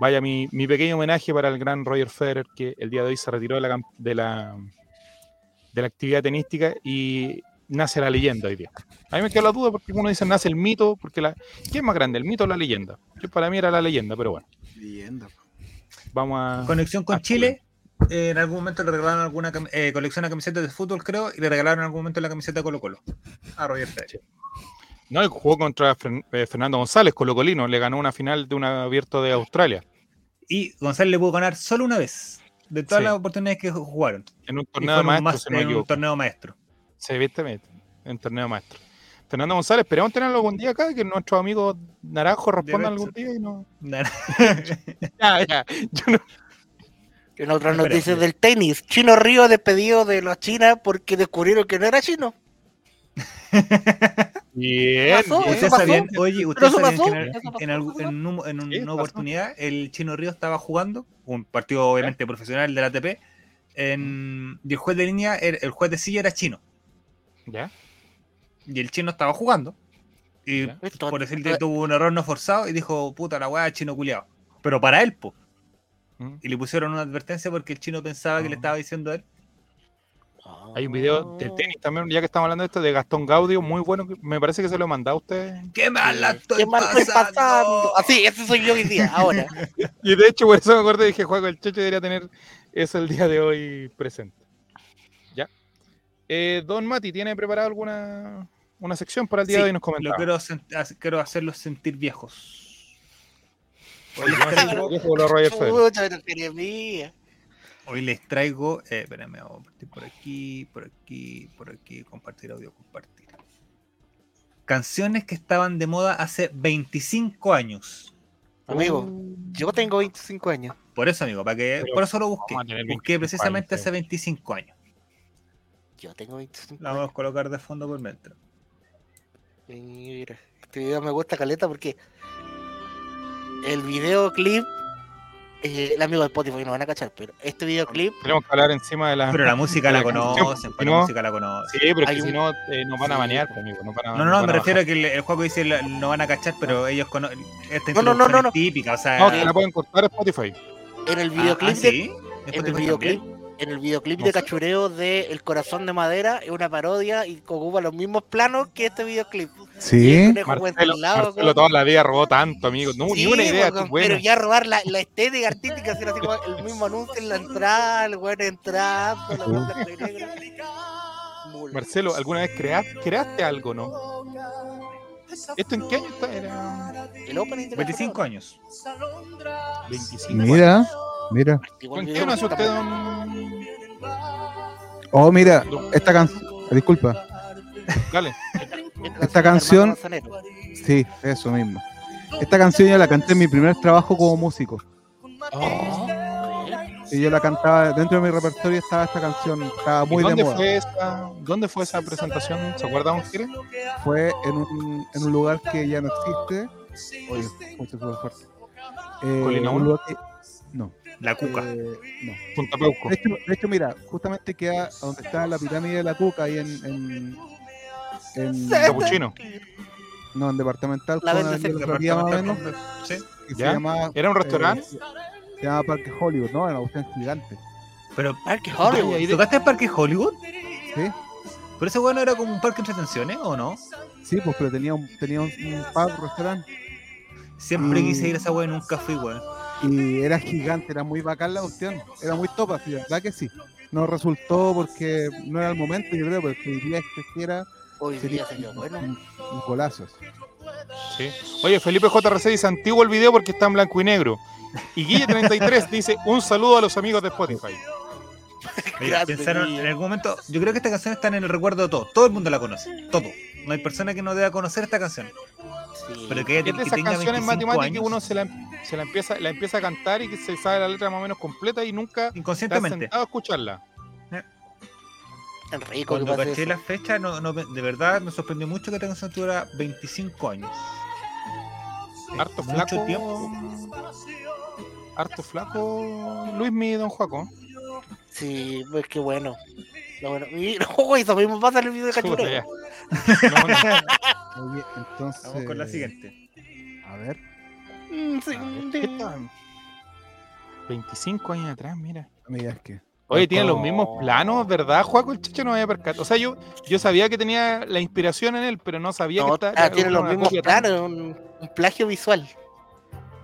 vaya mi, mi pequeño homenaje para el gran Roger Federer que el día de hoy se retiró de la, de la, de la actividad tenística y nace la leyenda hoy día. A mí me queda la duda porque uno dice nace el mito, porque la, ¿qué es más grande, el mito o la leyenda? Yo para mí era la leyenda, pero bueno, Leyenda. vamos a... Conexión con Chile. Eh, en algún momento le regalaron alguna eh, colección de camisetas de fútbol, creo, y le regalaron en algún momento la camiseta de Colo Colo a Roger Federer. No, y jugó contra eh, Fernando González, Colo Colino, le ganó una final de un abierto de Australia, Y González le pudo ganar solo una vez de todas Sí. las oportunidades que jugaron. en un torneo maestro, mas- si no me en un torneo maestro. Sí, viste, en un torneo maestro. Fernando González, esperamos tenerlo algún día acá, que nuestros amigos naranjos respondan algún día y no... Ya, ya, yo no- En otras Espera, noticias del tenis, Chino Río despedido de la China porque descubrieron que no era chino. Bien, pasó? bien. ¿Ustedes sabían, oye, ustedes sabían pasó? que en, ¿Eso pasó? en algún- en un- en un- Sí, una oportunidad el Chino Río estaba jugando, un partido obviamente profesional del ATP, en, y el juez de línea, el, el juez de silla era chino, Ya, y el chino estaba jugando, y Ya. Por decirte tuvo un error no forzado y dijo, puta la weá, chino culiado. Pero para él, po. Mm. Y le pusieron una advertencia porque el chino pensaba que le Ah. estaba diciendo a él. Hay un video del tenis también, ya que estamos hablando de esto, de Gastón Gaudio, muy bueno, me parece que se lo he mandado a usted. ¡Qué mal la estoy ¿Qué estoy pasando! pasando? Así, ese soy yo hoy día, ahora. Y de hecho, por eso me acuerdo y dije, Juego, el Checho debería tener eso el día de hoy presente. ¿Ya? Eh, Don Mati, ¿tiene preparado alguna una sección para el día Sí, de hoy? Nos Lo comentaba. quiero, sen- hac- quiero hacerlos sentir viejos. Hoy les traigo, eh, espérame, vamos a partir por aquí, por aquí, por aquí, compartir audio, compartir. Canciones que estaban de moda hace 25 años. Amigo, yo tengo 25 años. Por eso, amigo, para que, Pero por eso lo busqué. Busqué 25 precisamente años, hace 25 años. Yo tengo 25 La vamos años. a colocar de fondo por mientras. Mira, este video me gusta caleta porque el videoclip, eh, el amigo de Spotify no van a cachar, pero este videoclip, Tenemos que hablar encima de la. Pero la música la la canción, conocen, si pues, la no- música la conocen. Sí, pero es que si no, eh, nos van a banear, pues, amigo. Nos van a, No, no, no, van me a refiero a que el, el juego dice la- no van a cachar, pero ellos conocen. Esta No, no, no, no, es no. típica, o sea. No, que la pueden cortar Spotify. en el ah, videoclip, ah, de- sí. en el videoclip, también. En el videoclip No de sé. cachureo de El Corazón de Madera es una parodia y ocupa los mismos planos que este videoclip. Sí, Marcelo, ventilado, Marcelo toda la vida robó tanto, amigo. No, ni Sí, una idea. Pero ya robar la, la estética artística, así, así como el mismo anuncio en la entrada, el weón entrando, la. Mula. Marcelo, ¿alguna vez creaste, creaste algo, no? ¿Esto en qué año está? Era El opening de la 25 años. 25. mira, mira. ¿Con qué nació usted, don...? Oh, mira, esta canción, disculpa, Dale. esta canción- sí, eso mismo. Esta canción yo la canté en mi primer trabajo como músico. Oh. Y yo la cantaba, dentro de mi repertorio estaba esta canción, estaba ¿Y muy de dónde, moda. fue esa, ¿Dónde fue esa presentación? ¿Se acuerda, don Jere? Fue en un, en un lugar que ya no existe. Oye, súper fuerte. Eh, ¿Colina un uno? lugar que- no, La cuca. eh, no. Punta Peuco. De hecho, de hecho, mira, justamente queda donde está la pirámide de la Cuca, ahí en. en, en- Capuchino. no, en departamental, La con. Florida, más o menos, Sí. que se ¿Ya? llama, ¿Era un eh, restaurante? se, se llama Parque Hollywood, ¿no? Era una cuestión gigante. Pero, Parque Hollywood. ¿tocaste el Parque Hollywood? ¿Sí? ¿Pero ese bueno era como un parque de entretenciones o no? Sí, pues, pero tenía un, tenía un, un pub, restaurante, Siempre Mm. quise ir a esa weá nunca fui, weón. Y era gigante, era muy bacán la cuestión. Era muy topa, sí, ¿verdad que sí? No resultó porque no era el momento, yo creo, porque si día que quiera Hoy sería día bueno. un, un golazo. Sí. Oye, Felipe JRC dice antiguo el video porque está en blanco y negro. Y Guille33 dice un saludo a los amigos de Spotify. Pensaron en algún momento, yo creo que esta canción está en el recuerdo de todos. Todo el mundo la conoce. Todo. No hay persona que no deba conocer esta canción. Sí. Pero que, Es de que esas tenga canciones 25 matemáticas que uno se la, se la empieza, la empieza a cantar y que se sabe la letra más o menos completa y nunca está inconscientemente. sentado a escucharla. Tan rico Cuando caché eso. la fecha, no, no, de verdad me sorprendió mucho que esta canción tuviera 25 años. Harto Mucho flaco. tiempo. Harto flaco. Luis mi don Juaco. Sí, pues qué bueno. Lo bueno. Y no, eso mismo pasa en el video de cachureo. No, no. Oye, entonces. Vamos con la siguiente. A ver. Mm, sí, A ver, ¿qué estaban? 25 años atrás, mira. Mira, es que. Oye, tiene los mismos planos, ¿verdad, Juaco? El chicho no había percatado. O sea, yo, yo sabía que tenía la inspiración en él, pero no sabía No, que ah, estaba. tiene era los mismos planos, un, un plagio visual.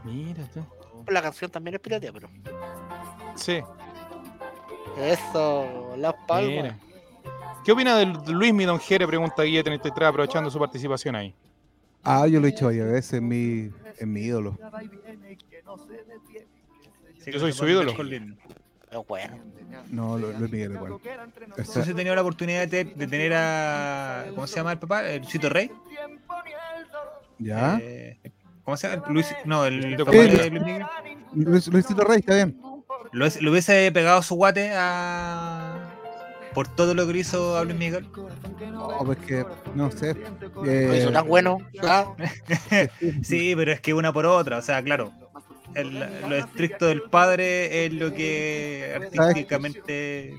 Mira tú. La canción también es piratea, pero. Sí, Eso, las palmas. mira. ¿Qué opina de Luis mi don Jere? Pregunta Guille 33, aprovechando su participación ahí. Ah, yo lo he dicho varias veces, es mi, es mi ídolo. Sí, Yo soy su ídolo. Es bueno. No, lo, Luis Miguel igual. No sé si he tenido la oportunidad de, de tener a. ¿Cómo se llama el papá? El Luisito Rey. ¿Ya? Eh, ¿Cómo se llama? Luis, no, el papá de Luis Miguel. Luis, Luisito Rey, está bien. Lo, hubiese- lo hubiese pegado su guate a. Por todo lo que hizo a Luis Miguel. No, pues que, no sé. Lo Eh, hizo tan bueno. ah, Sí, pero es que una por otra. O sea, claro. el- lo estricto del padre es lo que artísticamente.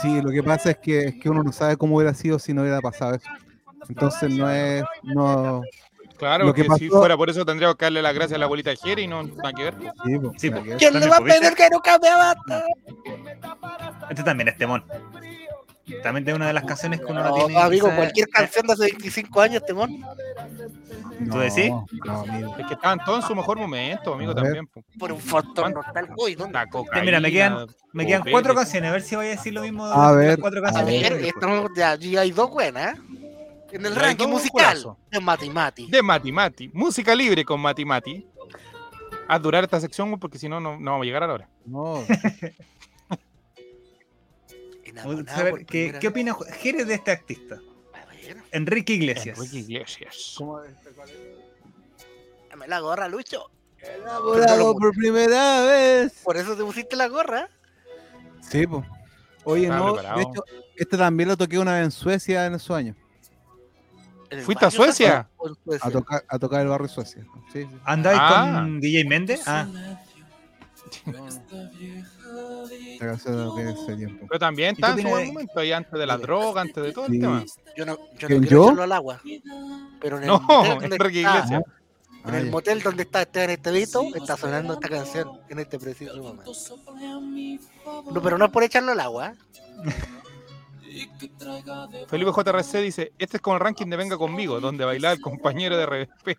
sí, lo que pasa es que, es que uno no sabe cómo hubiera sido si no hubiera pasado eso. Entonces no es. No, Claro, Lo que, que si fuera por eso tendríamos que darle las gracias a la abuelita Jere y no nada que ver. sí, pues, Sí, nada pues. ¿Quién le ¿Dónde va a pedir que no cambie basta? Este también es temón. También de una de las canciones que uno no, No, tiene. amigo, cualquier canción de hace 25 años, Temón. No, ¿Tú decís? No, amigo. Es que estaban todos en su mejor momento, amigo, también. po. Por un factor nostálgico. Uy, ¿dónde? Cocaína, Mira, me quedan, me quedan cuatro canciones. A ver si voy a decir lo mismo de A las ver, cuatro a A canciones. ver, estamos, ya, ya hay dos buenas. En el ranking musical de Mati Mati. De Mati Mati. Música libre con Mati Mati. Haz durar esta sección porque si no, no no vamos a llegar a la hora. No, a saber ¿Qué, ¿Qué opina Jerez de este artista? A Enrique Iglesias. Enrique Iglesias. ¿cómo dame la gorra, Lucho. Enamorado por primera vez. Por eso te pusiste la gorra. Sí, pues. Oye, no, de hecho, este también lo toqué una vez en Suecia en esos años. ¿En el ¿Fuiste a Suecia? A tocar, a tocar el barrio Suecia. Sí, sí. ¿Andáis Ah. con DJ Méndez? Ah. Pero también ¿Y está en su buen momento, ahí antes de la droga, antes de todo el Sí. tema. Yo no, yo no ¿Quién, quiero yo? echarlo al agua. Pero en el No, motel donde Enrique está- Iglesias. En el motel donde está Esteban Estevito está sonando esta canción en este preciso momento. No, pero no es por echarlo al agua. Felipe JRC dice, este es como el ranking de Venga Conmigo, donde bailaba el compañero de RBP.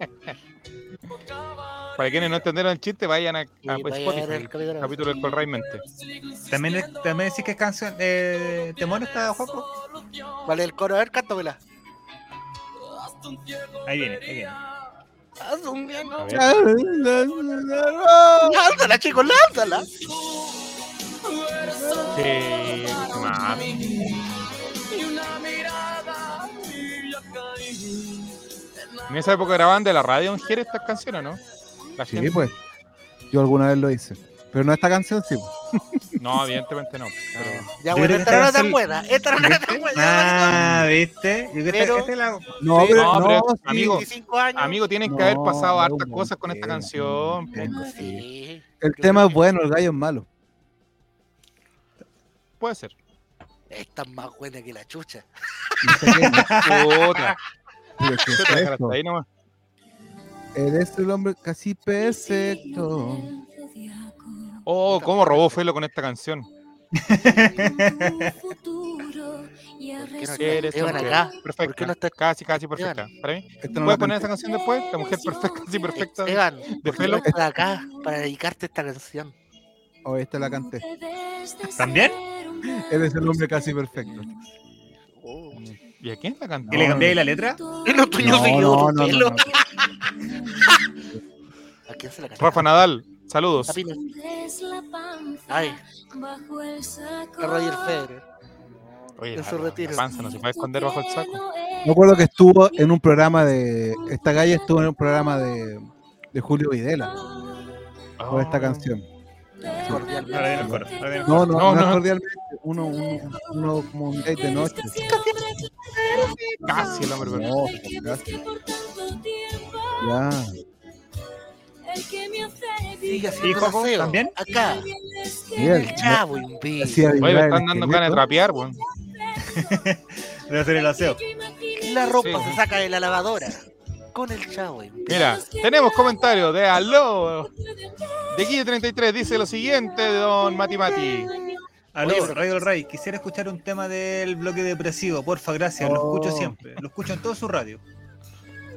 Para quienes no entendieron el chiste, vayan a, a Y vaya a ver Spotify, el capítulo. capítulo del Colray Mente. ¿también, también decís que es canción eh, Temón está Juaco? Vale, el coro, a ver, cántamela. Ahí viene, ahí viene. Haz un. Lánzala, chicos, lánzala. Sí, más. En esa época grababan de la radio en Jerez estas canciones, ¿no? La Sí, gente- pues. Yo alguna vez lo hice. Pero no esta canción, sí. No, evidentemente no. pero- Ya, bueno, esta no era tan buena. Esta no era tan buena. Ah, ¿viste? Yo creo que Pero- esta- esta es la- No, Sí, pero, no, no, pero, sí. amigo, 25 años. Amigo, tienen que haber No, pasado no, hartas cosas con esta canción. sí. Sí. El tema es bueno, el gallo es malo. Puede ser. Esta es más buena que la chucha. No no, Puta. hasta ahí nomás. Eres el hombre casi perfecto. Oh, cómo robó Felo con esta canción. ¿Por qué no perfecta. no está Casi, casi perfecta. Para mí. No ¿Puedes poner esa canción después? La mujer perfecta, casi perfecta. Esteban, de ¿por qué no Felo. estás acá para dedicarte esta canción? Oh, esta la canté. ¿También? Eres el hombre casi perfecto. Oh. ¿Y a quién la cantó? ¿Y le cambié la letra? No, siguió no, no, no, pelo. no. ¿A quién se la cantó? Rafa Nadal, saludos. Ay, a Roger Federer. Oye, en su la- retiro. la panza no se puede esconder bajo el saco. Me acuerdo que estuvo en un programa de. Esta galla estuvo en un programa de, de Julio Videla por esta Oh. canción. Viene el No, no, No, no, no. cordialmente. Uno, uno, uno como un date de noche. Casi el hombre. No, casi. Ya. Sigue ¿Y haciendo Joco, aseo. también? Acá. Bien. El chavo imbécil. Hacía Oye, me están dando ganas de trapear, weón. Debe hacer el aseo. La ropa Sí. se saca de la lavadora. Con el chavo. Mira, tenemos comentarios de Aló. De Guille33 dice lo siguiente, don Mati Mati. Aló, Oye, pero- Radio del Rey, quisiera escuchar un tema del bloque depresivo, porfa, gracias, lo escucho Oh. siempre, lo escucho en todo su radio.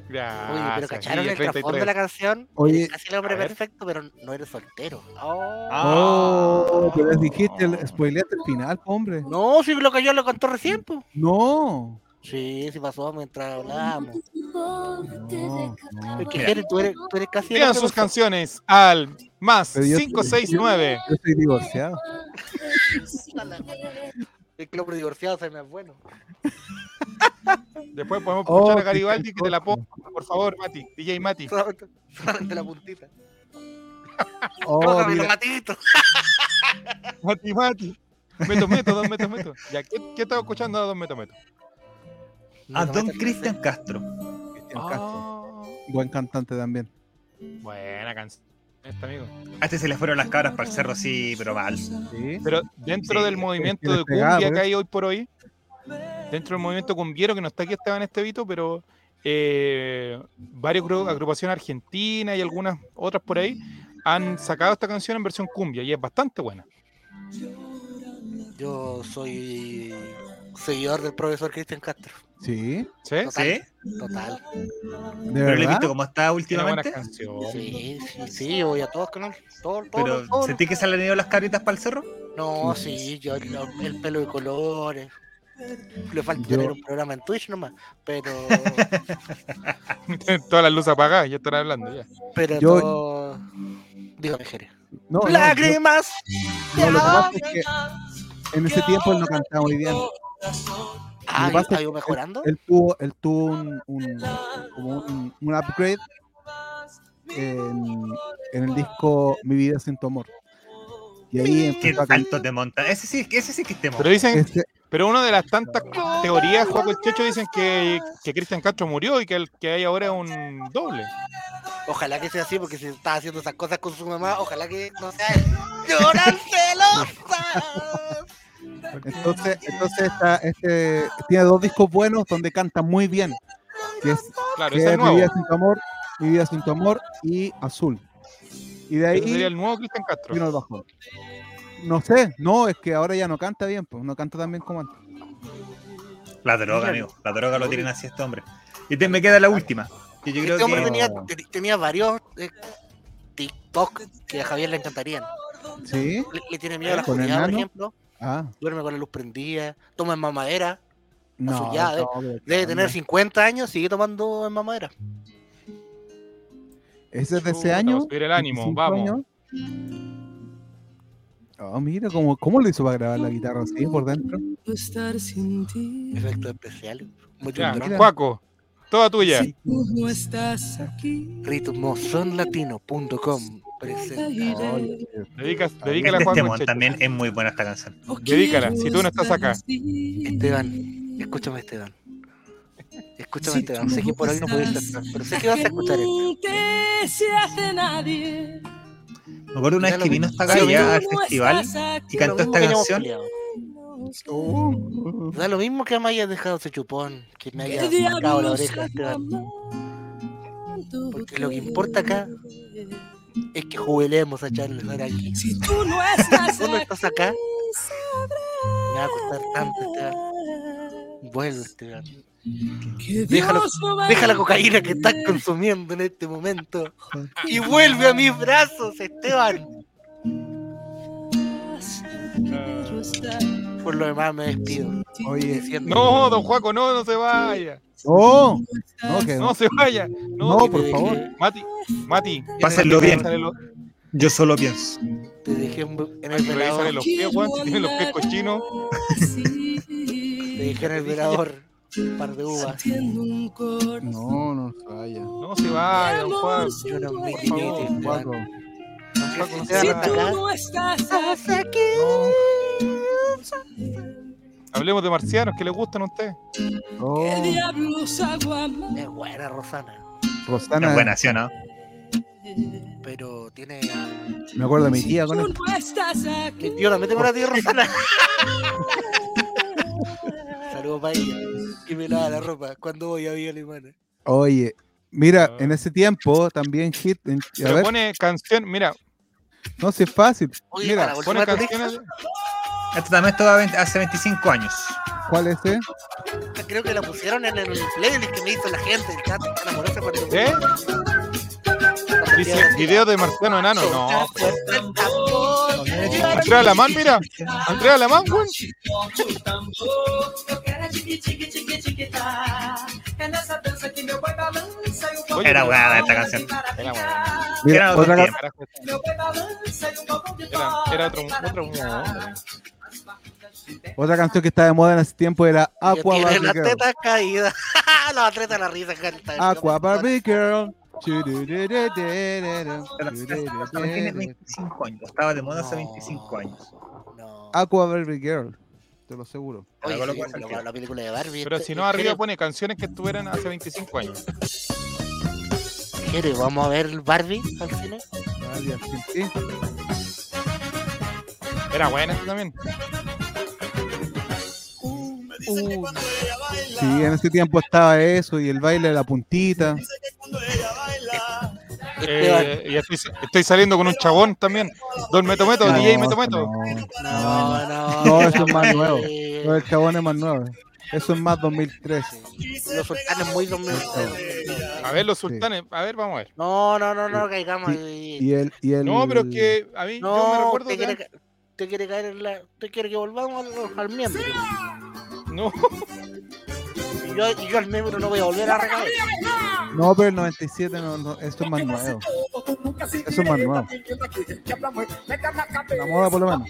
Gracias. Oye, pero ¿cacharon el trasfondo de Guille33. la canción? Oye, casi el hombre perfecto, pero no eres soltero. Oh. Oh, pero les Ah. dijiste, el- spoileaste el final, hombre. No, sí, lo que yo lo contó recién, pues. No. Sí, sí pasó mientras hablábamos. No, no. Tú eres, tú eres casi hombre sus canciones al más Pero yo- 569. Yo estoy divorciado. El hombre divorciado se me es bueno. Después podemos Oh, escuchar a qué Garibaldi que te la ponga, por favor, Mati. DJ Mati. Solamente, solamente la puntita. Oh, gatitos. Mati, Mati. Meto, meto, dos metos, meto. Ya, ¿qué, qué estaba escuchando a dos metos, meto? A Don no, Cristian Castro. Cristian Castro. Ah, Buen cantante también. buena canción. Este amigo. A este se le fueron las cabras para el cerro, sí, pero mal. Sí. Pero dentro Sí, del movimiento de cumbia por que hay hoy por hoy, dentro del movimiento cumbiero, que no está aquí Esteban Estevito, pero eh, varias agru- agrupaciones argentinas y algunas otras por ahí han sacado esta canción en versión cumbia y es bastante buena. Yo soy seguidor del profesor Cristian Castro. Sí. ¿Sí? ¿Sí? Total. ¿De Pero le he visto cómo está últimamente. Sí, sí, sí, yo voy a todos con él. Todos, todos, Pero. ¿sentí que se le han ido las cabritas para el cerro? No, sí, yo el, el pelo de colores. Le falta Yo- tener un programa en Twitch nomás. Pero. Todas las luces apagadas, ya están hablando ya. Pero Yo- no. Dígame, Jere. No, no, yo- ¡Lágrimas! no, lo que pasa es que en ese tiempo él no cantaba muy bien. Ah, ¿ha ido mejorando? Él tuvo, él tuvo un, un- como un, un upgrade en, en el disco Mi vida sin tu amor. Y ahí Qué a alto te monta. Ese sí, ese sí que te monta. Pero dicen, Ese, Pero una de las tantas teorías, Juaco el Checho, dicen que, que Cristian Castro murió y que el que hay ahora es un doble. Ojalá que sea así, porque si está haciendo esas cosas con su mamá, ojalá que no sea él. ¡Lloran celosas! Entonces, entonces este, tiene dos discos buenos donde canta muy bien. Que es, Claro, que es es el nuevo. Mi vida sin tu amor, Mi vida sin tu amor y Azul. Y de Ese sería ahí el nuevo Cristian Castro. vino el bajón. No sé, no, es que ahora ya no canta bien, pues no canta tan bien como antes. La droga, amigo. La droga lo tienen así este hombre. Y te, me queda la última. Que yo creo Este hombre que. tenía, te- tenía varios eh, TikTok que a Javier le encantarían. ¿Sí? Le, le tiene miedo a la ¿Con oscuridad, por ejemplo. Ah, Duerme con la luz prendida. Toma en mamadera. no. ya, no, pero Debe tener 50 años, sigue tomando en mamadera. Ese es de ese año. subir el ánimo, 25 vamos. años. Oh, mira, cómo, ¿cómo lo hizo para grabar la guitarra así por dentro? estar sin ti. Efectos especiales. Mucho Ya. Juaco, toda tuya. Si tú no estás aquí, ritmosonlatino.com te presenta. iré. Dedicas, dedícala a Juaco este también es muy buena esta canción. Dedícala, si tú no estás acá. Esteban, escúchame Esteban. Escúchame Si Esteban, sé que por hoy no puedes estar, pero sé que vas a escuchar esto. Pregunte si hace nadie. Me acuerdo una Ya vez que vi. vino esta Sí, lo galla al festival y cantó esta que canción. Oh, Da lo mismo que me hayas dejado ese chupón, que me ¿Qué hayas marcado la oreja, Esteban. Porque lo que importa acá es que jubilemos a Charles aquí. Si tú no estás Tú no estás acá, me va a costar tanto, Esteban. Vuelve, Esteban. Déjalo- Deja la cocaína que estás consumiendo en este momento y vuelve a mis brazos, Esteban. Por lo demás me despido. Oye, No, don Juaco, no, no se vaya. oh, no, que No se vaya. No, No, por te- favor. Mati, Mati. Pásenlo bien. Yo solo pienso. Te dejé en en el velador. los pies, weón, si los pies cochinos. Te dejé en el velador un par de uvas. no, no se vaya. No se vaya, don Juan. Yo no me si tú no estás aquí, Hablemos de marcianos que les gustan a ustedes. Oh, ¿qué diablos hago amando? Es buena, Rosana. Rosana, Es buena, ¿sí o no? Pero tiene. me acuerdo de mi Si tía tú con él. no estás aquí, Yo no me tengo una tía Rosana. Saludos para ella. Que me lava la ropa cuando voy a Villa Alemana. Oye, mira, en ese tiempo también hit. en- a Pero ver, pone canción, mira, no si es fácil. Oye, Mira, pone canciones. Esto también estaba hace 25 años. ¿cuál es ese? creo que la pusieron en el playlist que me hizo la gente. El chat. ¿Eh? Dice video de marciano enano. No. Andrea Lamán, mira. Andrea Lamán, Era buena esta canción. Era buena. Mira, Era otro otra, ca- tiempo. Era, era otro, otro onda. otra canción que estaba de moda en ese tiempo era Aqua Tiene Barbie las Girl. tetas caídas. la treta la risa. canta. Aqua Barbie Girl. Tiene 25 años. Estaba de moda hace 25 años. No. Aqua Barbie Girl. Te lo aseguro. Oye, Algo lo sí, puede la, sentir. la película de Barbie. Pero este- si no, arriba pone canciones que estuvieran hace 25 años. Jere, ¿vamos a ver Barbie al cine? Nadie, sí, sí. Era buena esta también. Sí, en ese tiempo estaba eso y el baile de la puntita. Eh, y estoy, estoy saliendo con un chabón también. Don Meto Meto, No, DJ Meto Meto. No, no, no. No, eso es más nuevo. No, el chabón es más nuevo. Eso es más 2003. Los sultanes muy 2006. A ver, los sultanes. A ver, vamos a ver. No, no, no, no, caigamos. Y el, y el, No, pero es que a mí yo me No, recuerdo. usted quiere, que- usted quiere caer en la. Usted quiere que volvamos al, al miembro. No, Y yo, y yo al miembro no voy a volver a recaer. No, pero el 97 no, no, eso es más nuevo. Eso es más nuevo. La moda por lo menos.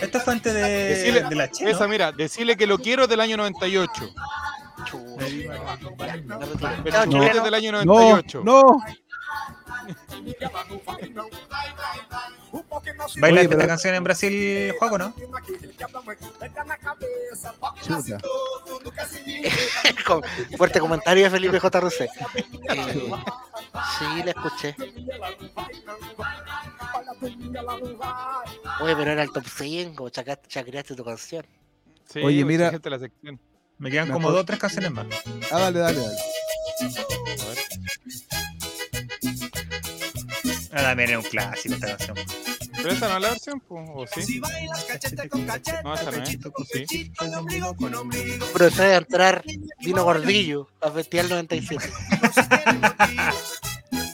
Esta fue antes de, Decirle- de la Che, ¿no? esa, mira, decirle que lo quiero es del año 98. Chuta. El chulete chileno. es del año No, 98. no. ¿Bailas pero- esta canción en Brasil, Juego, no? Chuta. Con fuerte comentario de Felipe JRC. Eh, sí, la escuché. Oye, pero era el top 5, chacaste, chacreaste tu canción. Sí, Oye, mucha mira- gente la sección. Me quedan como dos o tres canciones más. Ah, dale, dale, dale. A ver. Ah, también es un clásico esta canción. ¿Pero esta no es la versión? ¿O sí? No, esta no es. Sí. Pero eso de entrar vino gordillo a Festival 97.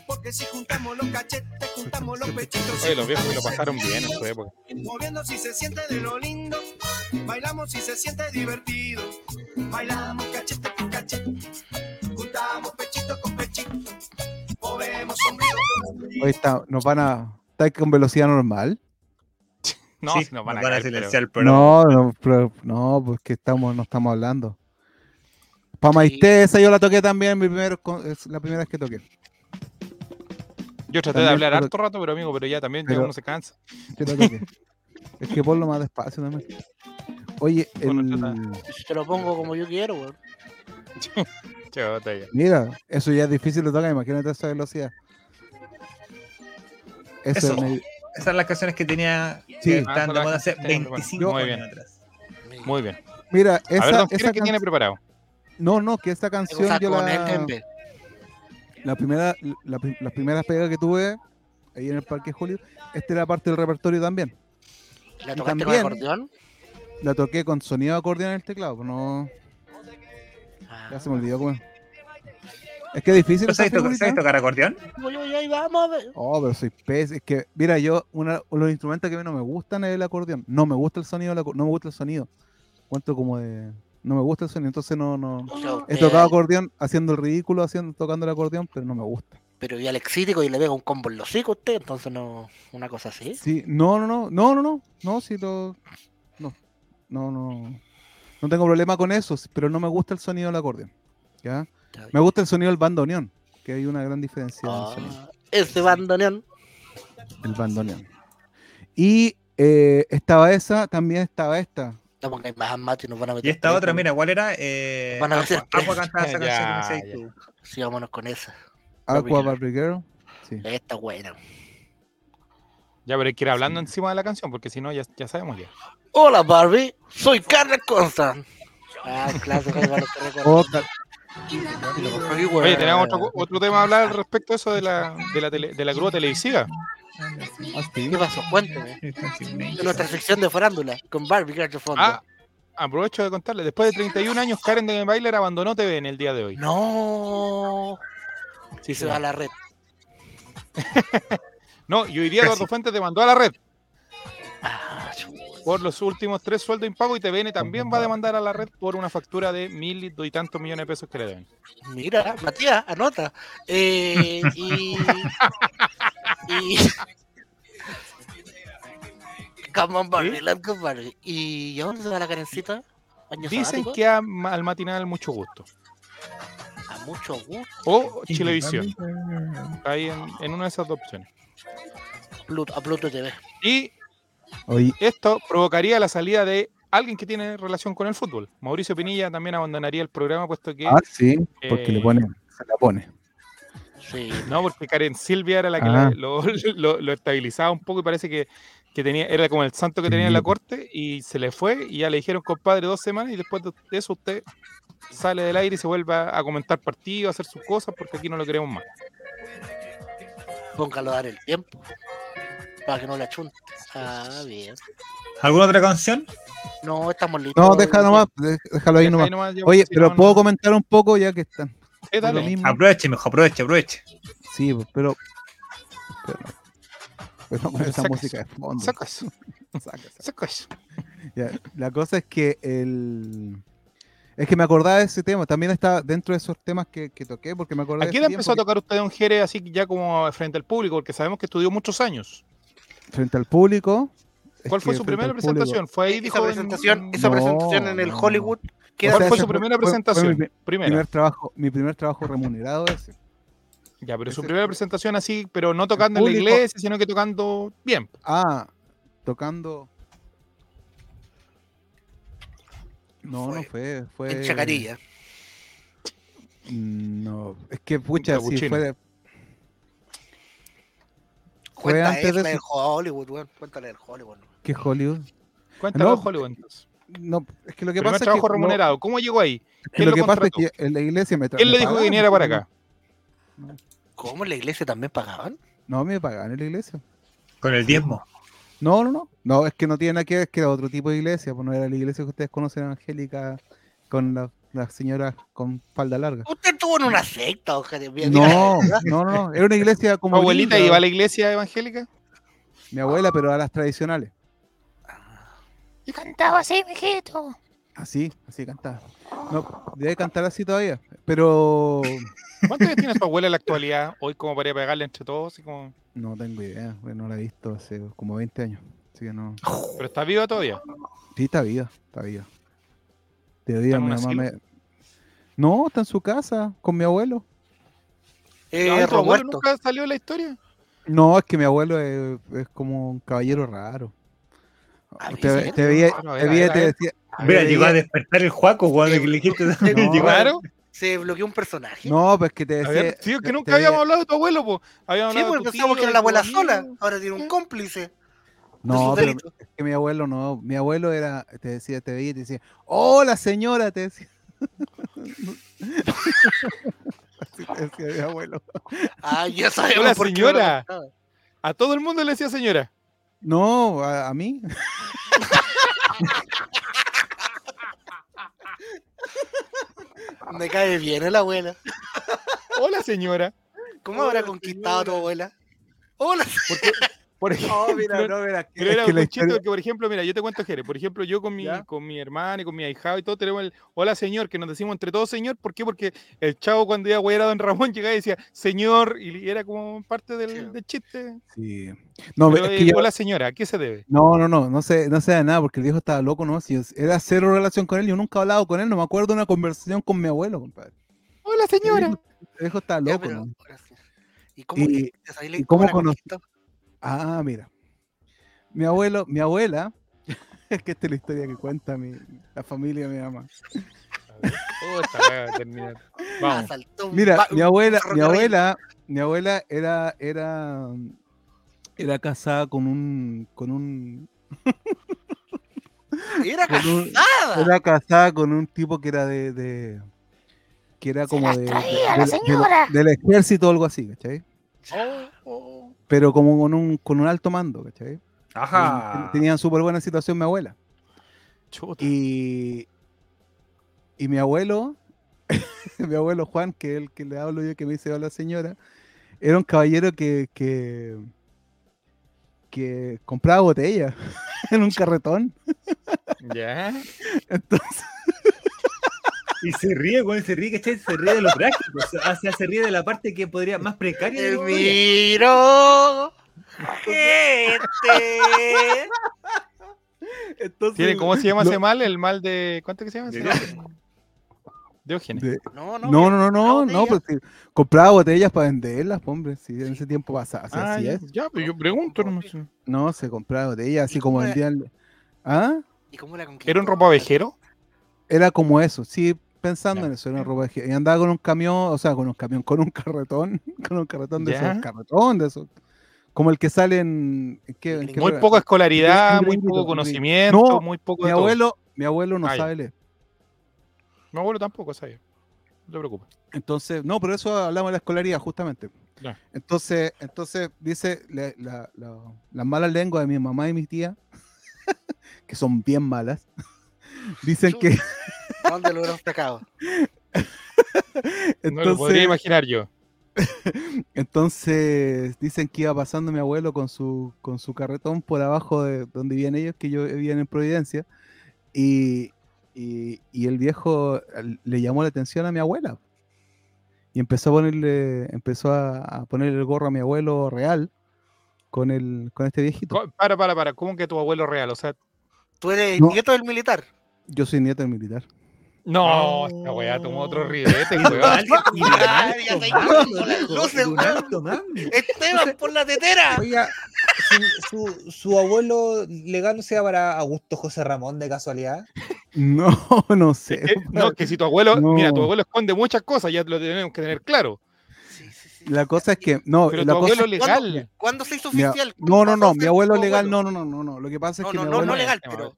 Porque si juntamos los cachetes, juntamos los pechitos. Oye, los viejos lo pasaron bien en su época. Moviendo si se siente de lo lindo. Bailamos si se siente divertido. Bailamos cachete con cachete. Hoy está, nos van a. ¿Está con velocidad normal? No, Sí, si nos van a, nos caer, silenciar. No, no, pero- no, pues que estamos, no estamos hablando. Pa' Maite, esa yo la toqué también, mi primer, es la primera vez que toqué. Yo traté de también, hablar pero- harto rato, pero amigo, pero ya también ya uno se cansa. que la toqué. es que ponlo más despacio también. Oye, Bueno, el- te lo pongo como yo quiero, weón. Mira, eso ya es difícil de tocar, imagínate esa velocidad. Eso, Esas son las canciones que tenía Sí. que Ah, de moda hace que tienen, bueno. 25 Muy años bien. atrás. Muy bien. mira, A ver, esa, don esa ¿qué tiene preparado? no, no, que esa Te canción yo con la, la primera, la, las primeras pegas que tuve ahí en el Parque Julio, esta era parte del repertorio también. ¿La tocaste con acordeón? La toqué con sonido de acordeón en el teclado, pues no, Ah. ya se me olvidó cómo. Es que es difícil ¿Tú esa sabes, tocar- figurita. sabes tocar acordeón? Vamos. Oh, pero soy pez. Es que, mira, yo, una, los instrumentos que a mí no me gustan es el acordeón. No me gusta el sonido, del acor- no me gusta el sonido. Cuento como de. No me gusta el sonido, entonces no, no. Yo, He eh, tocado acordeón haciendo el ridículo, haciendo, tocando el acordeón, pero no me gusta. Pero ya lexítico y le pega un combo en los hocico a usted, entonces no. Una cosa así. Sí, no, no, no, no, no, no, no, sí lo. No, no, no. No tengo problema con eso, pero no me gusta el sonido del acordeón. ¿Ya? Me gusta el sonido del bandoneón, que hay una gran diferencia en el Ah, sonido. ese bandoneón. El bandoneón. Y eh, estaba esa, también estaba esta. No pongáis más macho y nos van a meter. Y esta otra, mira, ¿cuál era? Eh, Van a meter Aqua, cantaba esa canción que me. Sí, vámonos con esa. Aqua Girl. Sí. Esta buena. Ya, pero hay que ir hablando encima de la canción, porque si no, ya, ya sabemos ya. Hola Barbie, soy Carla Constant. Ah, clásico, ahí van Oye, tenemos otro, otro tema a hablar respecto a eso de la, de la, tele- de la grúa televisiva. ¿Qué pasó? Cuénteme. De nuestra sección de farándula con Barbie de fondo. Ah, aprovecho de contarles. Después de 31 años, Karen de Bailer abandonó TV en el día de hoy. No. Sí, Se va a la red. No, y hoy día Eduardo Fuentes demandó a la red Ah, por los últimos tres sueldos impagos y TVN también va a demandar a la red por una factura de mil y tantos millones de pesos que le deben. Mira, Matías, anota. Eh, y. y. Come on, Barbie. ¿Y a dónde se va la carencita? ¿Año Dicen sabático? que a- al matinal mucho gusto. A mucho gusto. O Chilevisión. Ahí en, en una de esas dos opciones. Pluto, a Pluto TV. Y Esto provocaría la salida de alguien que tiene relación con el fútbol. Mauricio Pinilla también abandonaría el programa puesto que... ah, sí, porque le eh, pone, se la pone. Sí. No, porque Karen Silvia era la que Ah. la- lo, lo- lo estabilizaba un poco y parece que, que tenía, era como el santo que tenía en la corte y se le fue y ya le dijeron compadre dos semanas y después de eso usted sale del aire y se vuelve a, a comentar partidos, a hacer sus cosas porque aquí no lo queremos más. Póngalo a dar el tiempo. Para que no le achunte. Ah, bien. ¿Alguna otra canción? No, estamos listos. No, déjalo nomás, dé- déjalo ahí Deja nomás. ahí nomás, Oye, si pero no, puedo no- comentar un poco ya que están. Eh, dale. lo mismo. Aproveche, mejor, aproveche, aproveche. Sí, pues, pero. Pero, pero con esa Saca música de fondo. Saca eso, saca, saca. saca eso. Ya, La cosa es que el. Es que me acordaba de ese tema, también está dentro de esos temas que, que toqué, porque me acordé ¿A de quién ese empezó a tocar usted Don Jerez así ya como frente al público? Porque sabemos que estudió muchos años. Frente al público. ¿Cuál fue su primera público- presentación? ¿Fue ahí, Esa dijo? en- presentación, en- esa No, presentación en el. Hollywood. ¿Cuál sea, fue su fue- primera fue- fue presentación? mi Primera. Primer trabajo, mi primer trabajo remunerado ese. Ya, pero su primera presentación así, pero no tocando en la iglesia, sino que tocando bien. Ah, tocando. No, Fue no fue, fue. En Chacarilla. Mm, No, es que pucha, si capuchino. fue. Fue antes es de su- Hollywood, weón. Cuéntale del Hollywood. que Hollywood. Cuéntalo, No, Hollywood. No, es que lo que Primer pasa es que. trabajo no, remunerado. ¿Cómo llegó ahí? es que ¿Quién lo lo que pasa es que en la iglesia me ¿Quién le dijo que viniera para acá? ¿Cómo en la iglesia también pagaban? No, me pagaban en la iglesia. Con el diezmo. No, no, no. No, es que no tiene nada que ver, es que era otro tipo de iglesia, pues no era la iglesia que ustedes conocen evangélica con la- las señoras con falda larga. Usted estuvo en una secta, mira, No, no, no, no. Era una iglesia ¿Tu como. abuelita linda. iba a la iglesia evangélica? Mi abuela, pero a las tradicionales. Y cantaba así, mijito. Así, así cantaba. No, debe cantar así todavía. Pero ¿Cuántos años tiene su abuela en la actualidad? Hoy como para pegarle entre todos. Así como... no tengo idea. No la he visto hace como 20 años. Así que no. Pero está viva todavía. Sí, está viva, está viva. De mi mamá asilo? me. No, está en su casa con mi abuelo. Eh, ¿Tu abuelo nunca salió en la historia? No, es que mi abuelo es, es como un caballero raro. Ah, Te, te veía, Bueno, a ver, te a te decía. Mira, te llegó a despertar el Juaco cuando Eh, que le dijiste. Claro. Se bloqueó un personaje. No, pues que te decía. ver, sí, es que te- te habíamos hablado de tu abuelo, pues. Habíamos Sí, porque de pensamos que era la de abuela sola. Ahora tiene un cómplice. No, pero es que mi abuelo no. Mi abuelo era. Te decía, te veía y te decía. ¡Hola, señora! Te decía. Así te decía mi abuelo. Ah, ya sabemos Hola, por qué señora. lo contaba. A todo el mundo le decía señora. No, a, a mí. Me cae bien el abuela. Hola, señora. ¿Cómo habrá conquistado a tu abuela? Hola. Por ejemplo, No, mira, no, mira. que- Pero era que un historia- que, por ejemplo, mira, yo te cuento, Jere. Por ejemplo, yo con mi, ¿Ya? con mi hermana y con mi ahijado y todo tenemos el hola señor, que nos decimos entre todos señor. ¿Por qué? Porque el chavo cuando iba a a don Ramón llegaba y decía señor y era como parte del, Sí. del chiste. Sí. No, Pero, es eh, que yo- hola señora, ¿a qué se debe? no, no, no, no sé, no sé de nada, porque el viejo estaba loco, ¿no? Si yo- era cero relación con él, yo nunca he hablado con él, no me acuerdo de una conversación con mi abuelo, compadre. Hola señora. El viejo estaba Ya, loco, pero ¿no? ¿Y cómo, Y- y- cómo la cono- conquistó? Ah, mira. Mi abuelo, mi abuela, es que esta es la historia que cuenta mi, la familia de mi mamá. Oh, esta weá va a terminar. Vamos. Mira, mi abuela, mi abuela, mi abuela era, era, era casada con un, con un, Era con un- casada. era casada con un tipo que era de, de- que era como de, de- de- del ejército o algo así, ¿cachai? Oh. Pero como con un, con un alto mando, ¿cachai? Ajá. Tenían súper buena situación mi abuela. Chuta. Y, y mi abuelo, mi abuelo Juan, que es el que le hablo yo, que me dice hola señora, era un caballero que, que, que compraba botellas en un carretón. Ya. Entonces, Y se ríe, güey, se ríe, ¿cachai? Se ríe de lo práctico. O sea, se ríe de la parte que podría más precaria de El miro. Gente. entonces ¿Tiene, ¿Cómo se llama ese mal? El mal de. ¿Cuánto que se llama? ese De mal? Diógenes. de- No, no. no, no, no, no, no, botella. pues, sí, compraba botellas para venderlas, pues, hombre. Si en ese tiempo pasaba, si Ah, así ya, es. ya, pero yo pregunto. No, sé. No, se compraba botellas así ¿Y como vendían. ¿Ah? ¿Y cómo la conquistó? ¿Era un ropavejero? Era como eso, sí, pensando en eso, era ropa de Y andaba con un camión, o sea, con un camión, con un carretón, con un carretón de Ya. esos, carretón de esos. Como el que sale en. ¿en qué- en Muy poca escolaridad, muy poco conocimiento, No, muy poco Mi de todo. abuelo, mi abuelo no ya. sabe leer. Mi abuelo tampoco sabía. No te preocupes. Entonces, no, pero eso hablamos de la escolaridad, justamente. Entonces, entonces dice la- la- la- las malas lenguas de mi mamá y mi tía, que son bien malas, dicen que ¿Dónde lo hubieran sacado? No lo podría entonces, imaginar yo. entonces dicen que iba pasando mi abuelo con su con su carretón por abajo de donde vivían ellos, que yo vivían en Providencia, y, y, y el viejo le llamó la atención a mi abuela. Y empezó a ponerle, empezó a, a ponerle el gorro a mi abuelo real con el, con este viejito. Para, para, para. ¿Cómo que tu abuelo real? O sea, Tú eres No. nieto del militar. Yo soy nieto del militar. No, esta weá tomó otro rilete, Y weón. Esteban, por la tetera. Oiga, su, su, su abuelo legal no sea para Augusto José Ramón de casualidad. No, no sé. Es que- no, que si tu abuelo, mira, tu No. abuelo esconde muchas cosas, ya lo tenemos que tener claro. Sí, sí, sí. La cosa es que, no, Pero la tu cosa abuelo ¿Cuándo- legal. ¿Cuándo se hizo mi oficial? no, no, ¿Cuándo no, mi abuelo legal, no, no, no, no, no. Lo que pasa es No, que no, mi no, abuelo, no legal, pero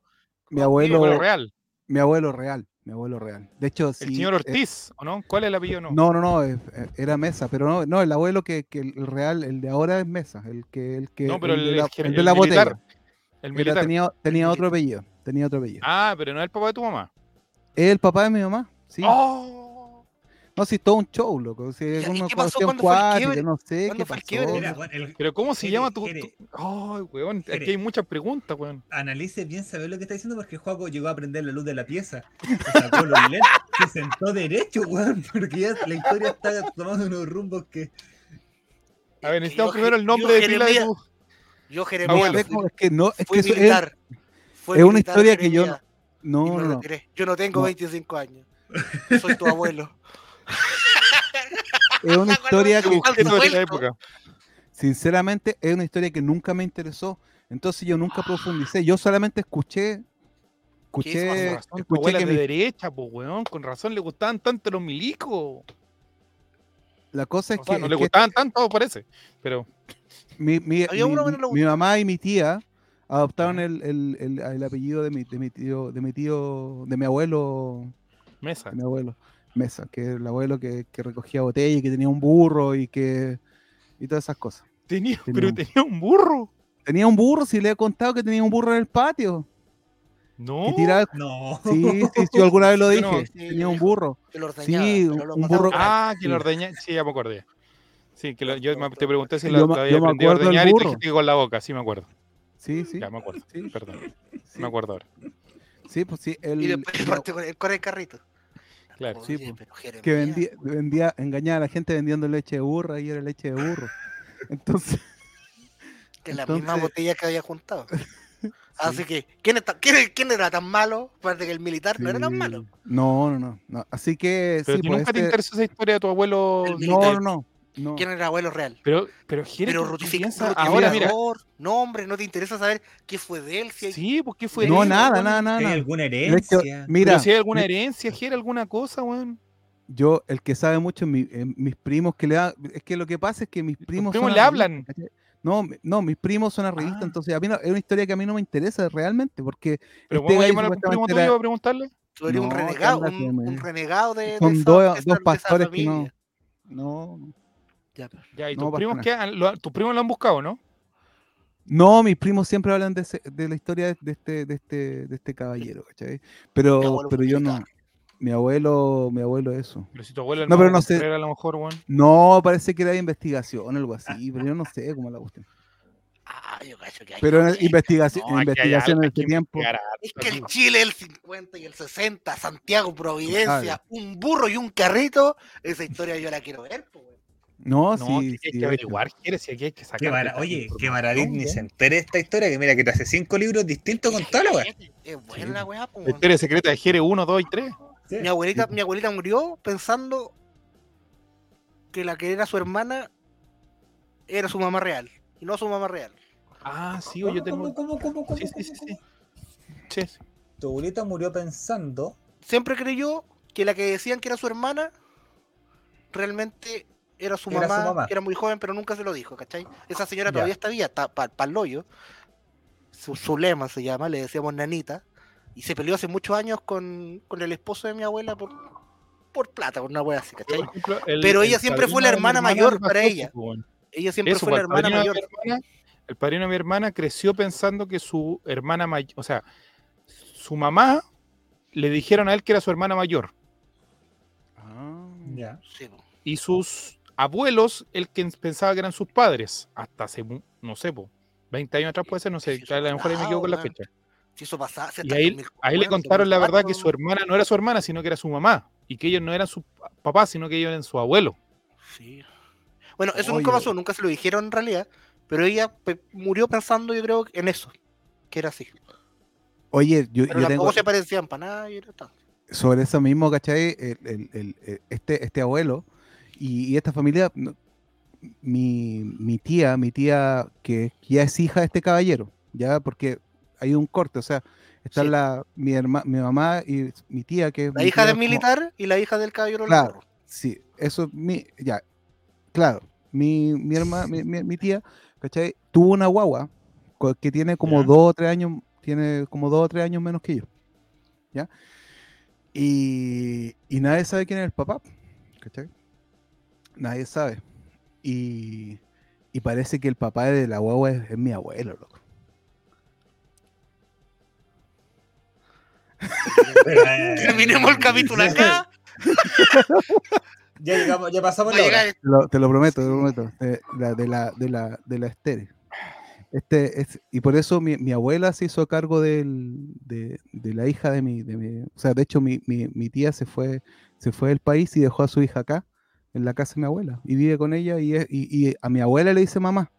mi abuelo, abuelo real. mi abuelo real, mi abuelo real. De hecho, sí. El señor eh, Ortiz, ¿o no? ¿Cuál es el apellido? No. No, no, no, eh, eh, era Mesa, pero no, no, el abuelo que, que el real, el de ahora es Mesa, el que, el que, No, pero el el, de la, el- el de la militar. botella. El Era- militar. tenía, tenía otro apellido, tenía otro apellido. Ah, pero no es el papá de tu mamá. Es el papá de mi mamá, sí. ¡Oh! No, sí, todo un show, loco. Sí, es ¿y una qué pasó cuando cuática, no sé ¿Cuándo qué fue el pasó. Mira, el- Pero ¿cómo se Jere, llama tu...? Ay, weón, aquí hay muchas preguntas, weón. analice bien saber lo que está diciendo porque Juaco llegó a prender la luz de la pieza, se sacó los lentes, se sentó derecho, weón, porque ya la historia está tomando unos rumbos que. A ver, necesitamos yo, primero el nombre yo, de pila de tu... Yo. Jeremías, Es es que no, es fui que es, militar. Fue es una historia que yo no, no, no. Yo no tengo No. 25 años. Soy tu abuelo. Es una historia que, sinceramente, es una historia que nunca me interesó. Entonces yo nunca profundicé. Yo solamente escuché, escuché, razón, escuché abuela que es de mi- derecha, pues, weón. Con razón le gustaban tanto los milicos. la cosa es O sea, que, no es le que gustaban tanto, parece. Pero mi, mi- mi- que mamá y mi tía adoptaron el, el- el- el apellido de mi, de mi tío, de mi tío, de mi abuelo, mesa. de mi abuelo, Mesa, que es el abuelo que, que recogía botella y que tenía un burro y que y todas esas cosas. Tenía, Tenía pero un- tenía un burro. Tenía un burro, si le he contado que tenía un burro en el patio. No. Que tiraba, No. sí, sí, sí, yo alguna vez lo dije. no, sí, tenía un burro. Que lo ordeñaba, Sí, lo un burro- Ah, que lo Sí. ordeñé. Sí, ya me acordé. Sí, que lo- yo te pregunté si Yo lo, había aprendido a ordeñar y burro. dijiste que con la boca. Sí, me acuerdo. Sí, sí. Ya me acuerdo. Sí. Perdón. Sí, Me acuerdo ahora. sí, pues sí. El, Y después el- el, con el carrito. Claro. Sí, Oye, pues, pero Jeremías, que vendía, vendía, engañaba a la gente vendiendo leche de burra y era leche de burro. Entonces, Que la misma botella que había juntado. Así que, ¿quién, está- quién, quién era tan malo? Parece que el militar no era tan malo. No, no, no, no. Así que Pero sí, ¿tú pues, nunca te este- interesa esa historia de tu abuelo. El No, no, no. No. ¿Quién era abuelo real? Pero, pero, Pero piensas- rutificador. ahora mira. No, hombre, no te interesa saber qué fue de él. Si hay- Sí, porque fue No, de él, nada, nada, nada. ¿Hay nada. alguna De hecho, herencia? mira, Pero si hay alguna herencia, Jere, alguna cosa, weón. yo, el que sabe mucho, es mi- eh, mis primos que le dan. Es que lo que pasa es que mis primos. primos le hablan. No, no, mis primos son arreglistas, Ah. entonces a mí no- es una historia que a mí no me interesa realmente, porque Pero este vamos a llamar al primo tuyo era- a preguntarle. tú eres un No, renegado, ¿qué un, un que renegado de, de Son esa- dos- de dos esa- de esa pastores que no- no, no. Ya. Ya, y No tus primos. ¿qué han- lo- tus primos lo han buscado, ¿no? No, mis primos siempre hablan de, ese- de la historia de este, de este, de este caballero, ¿cachai? Pero, pero yo no. Mi abuelo, mi abuelo eso. Pero si tu abuelo No, pero no sé. Contreras, a lo mejor, weón. No, parece que era de investigación o algo así, pero yo no sé cómo la cuestión. Ah, yo cacho que hay Pero en investigación, No, aquí hay investigación en este tiempo. Es que el. Chile, el 50 y el 60, Santiago, Providencia, un burro y un carrito, esa historia yo la quiero ver. pues. No, No, sí, hay sí, que averiguar, Jere, si aquí hay que sacar. Qué mara- Oye, qué maravilla, ni se entere esta historia, que mira que te hace cinco libros distintos con toda la weá. Es buena la weá, La historia secreta de Jere 1, 2 y 3. Mi abuelita, mi abuelita murió pensando que la que era su hermana era su mamá real y no su mamá real. Ah, sí, oye, yo tengo. ¿Cómo, cómo, cómo, cómo, Sí, sí? Sí, sí. Tu abuelita murió pensando. Siempre creyó que la que decían que era su hermana realmente era su, Era su mamá, que era muy joven, pero nunca se lo dijo, ¿cachai? Esa señora Ya. todavía está viva, está para el hoyo. Su, su lema se llama, le decíamos nanita. Y se peleó hace muchos años con, con el esposo de mi abuela por, por plata, por una wea así, ¿cachai? Por ejemplo, el- Pero ella el siempre fue la hermana hermana mayor para ella. Ella siempre Eso, fue la el hermana mayor. mi hermana- el padrino de mi hermana creció pensando que su hermana mayor, o sea, su mamá le dijeron a él que era su hermana mayor Ah. Ya. Sí, y sus abuelos el que pensaba que eran sus padres hasta hace no sé, po, 20 años atrás puede ser, no sé, a lo mejor ahí me equivoco con la fecha. Si eso pasaba, Y ahí, 2000, ahí le contaron la verdad que 2004, su hermana no era su hermana, sino que era su mamá y que ellos no eran su papá, sino que ellos eran su abuelo. Sí. Bueno, eso nunca pasó, nunca se lo dijeron en realidad, pero ella murió pensando, yo creo, en eso, que era así. Oye, yo, Pero yo tampoco tengo se parecían para nada y era tal. sobre eso mismo, ¿cachai? El- el- el- el- este, este abuelo y, y esta familia, mi, mi tía, mi tía que ya es hija de este caballero, ya porque hay un corte, o sea, está Sí. la mi herma, mi mamá y mi tía que es La hija del como- militar y la hija del caballero Claro. Sí, eso mi ya. Claro, mi mi hermana, mi, mi- tía, ¿cachai? Tuvo una guagua que tiene como Ya. dos o tres años, tiene como dos o tres años menos que yo. ¿Ya? Y, y nadie sabe quién es el papá, ¿cachai? Nadie sabe. Y, y parece que el papá de la guagua es, es mi abuelo, loco. Terminemos el capítulo acá. Ya llegamos, ya pasamos la a hora. llegar Te lo, te lo prometo, te lo prometo. De la, de la, de la, de la estere. Este, es- y por eso mi, mi abuela se hizo cargo del, de, de la hija de mi, de mi- O sea, de hecho, mi, mi, mi tía se fue, se fue del país y dejó a su hija acá, en la casa de mi abuela. Y vive con ella y, es- y, y a mi abuela le dice mamá.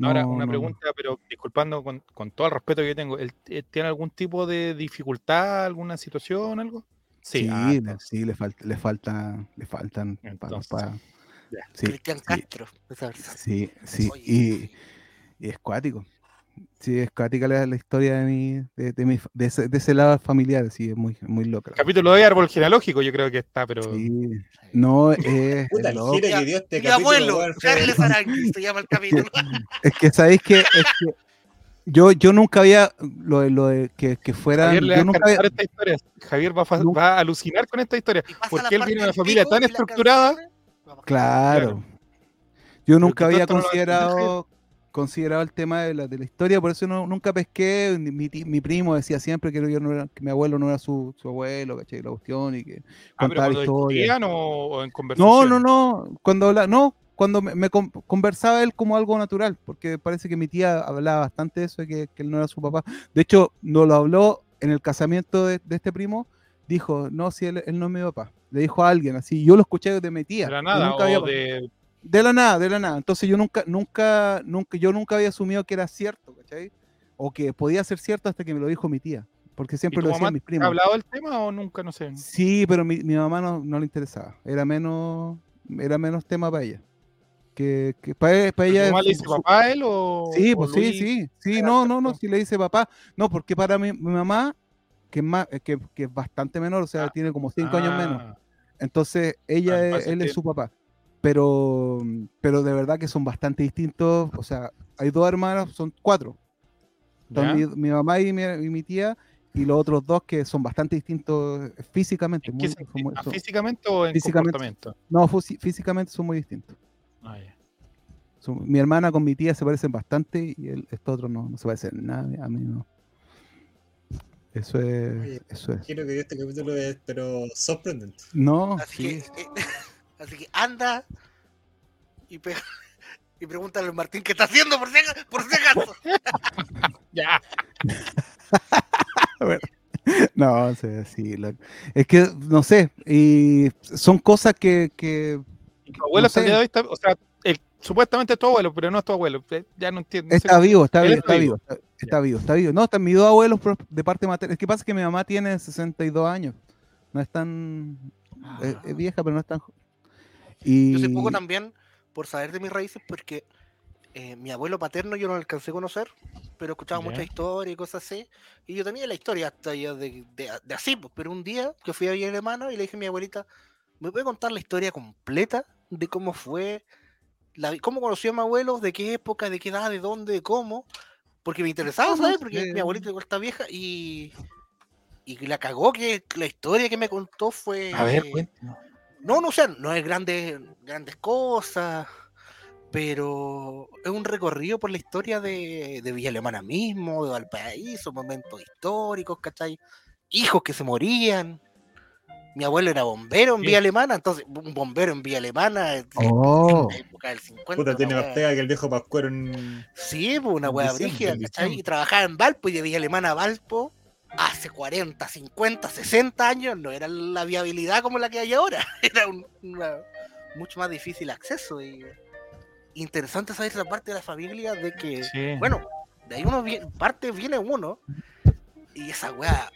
Ahora, No, una no, pregunta, pero disculpando con, con todo el respeto que yo tengo, ¿él eh, tiene algún tipo de dificultad, alguna situación, algo? Sí, ah, le- sí, le, falta, le falta, le faltan. Entonces, pa- ya. sí, Cristian sí. Castro. Sí, sí, Oye. y, y es cuático. Sí, es cuática la, la historia de mi, de, de mi, de ese, de ese lado familiar, sí, es muy, muy loca. Capítulo de árbol genealógico, yo creo que está, pero. Sí, no, es, es Puta, el loco. que dio este Mi capítulo, abuelo, se llama el capítulo. Es que sabéis que, es que yo, yo nunca había lo de, lo de que, que fueran. Javier va Yo a nunca encantar había, esta historia. Javier va a, fa- Nunca- va a alucinar con esta historia. Porque él viene de una familia tan estructurada. claro. Yo nunca había no a considerado, el tema de la, de la historia, por eso no, nunca pesqué. Mi, mi primo decía siempre que, yo no era, que mi abuelo no era su, su abuelo, ¿cachai? La cuestión y que Ah, pero contaba discutían o, o en No, conversación. no, no. Cuando habla, no, cuando me, me con- conversaba él como algo natural, porque parece que mi tía hablaba bastante de eso, de que, que él no era su papá. De hecho, no lo habló en el casamiento de, de este primo. Dijo, no, si él, él no es mi papá. Le dijo a alguien así. Yo lo escuché de mi tía. De la yo nada, nunca había- de. De la nada, de la nada. Entonces yo nunca, nunca, nunca, yo nunca había asumido que era cierto, ¿cachai? O que podía ser cierto hasta que me lo dijo mi tía. Porque ¿Y siempre tu lo decían mamá mis ¿Ha primos. hablado del tema o nunca? No sé. Sí, pero mi, mi mamá no, no le interesaba. Era menos, era menos tema para ella. Que, que para, para ¿Tu ella. mamá le su- dice su- papá a él o.? Sí, o pues sí, Luis? sí. Sí, era no, no, no, si le dice papá. No, porque para mi, mi mamá, que es, más, que, que es bastante menor, o sea, Ah, tiene como cinco años menos. Ah, Entonces, ella Ah, es, él es su papá. Pero, pero de verdad que son bastante distintos. O sea, hay dos hermanos, son cuatro. Mi, mi mamá y mi, y mi tía, y los otros dos que son bastante distintos físicamente. ¿En muy- ¿Ah, son- ¿Físicamente o en físicamente. comportamiento? no, físicamente son muy distintos. Ah, ya. Son- mi hermana con mi tía se parecen bastante y el, estos otros no, no se parecen nada. A mí no. Eso es. Oye, Eso es. giro que este capítulo es, pero sorprendente. No, Así, sí. que, eh, así que anda y, pega, y pregúntale al Martín qué está haciendo por si, por si acaso. Ya. No, sí, sí, lo- es que no sé, y son cosas que, que ¿Y tu abuelo No hasta el sé. día de hoy está, o sea, el- supuestamente es tu abuelo, pero no es tu abuelo. Eh, Ya no entiendo. no sé está vivo, está vivo, está vivo. vivo, está, está vivo, está vivo. No, están mis dos abuelos de parte materna. Es que pasa que mi mamá tiene 62 años, no es tan es, es vieja, pero no es tan y Yo sé poco también por saber de mis raíces porque eh, mi abuelo paterno yo no lo alcancé a conocer, pero escuchaba Ya. mucha historia y cosas así. Y yo tenía la historia hasta ya de, de, de así, pues, pero un día que fui a Villa Alemana y le dije a mi abuelita, ¿me puede contar la historia completa de cómo fue, la, cómo conoció a mi abuelo, de qué época, de qué edad, de dónde, de cómo? Porque me interesaba no saber, porque mi abuelita igual está vieja y, y la cagó que la historia que me contó fue... A ver, cuéntanos. No, no, o sea, no es grandes, grandes cosas, pero es un recorrido por la historia de, de Villa Alemana mismo, de Valparaíso, momentos históricos, ¿cachai? Hijos que se morían. Mi abuelo era bombero en Sí. Villa Alemana, entonces un bombero en Villa Alemana en Oh. la época del 50. Puta, tiene más pega que el viejo Pascuero en. Sí, pues una en hueá brígida, en ¿cachai? Y trabajaba en Valpo y de Villa Alemana a Valpo hace 40, 50, 60 años no era la viabilidad como la que hay ahora. Era un una- mucho más difícil acceso. Y interesante saber esa parte de la familia de que, Sí. bueno, de ahí uno viene, parte viene uno y esa weá,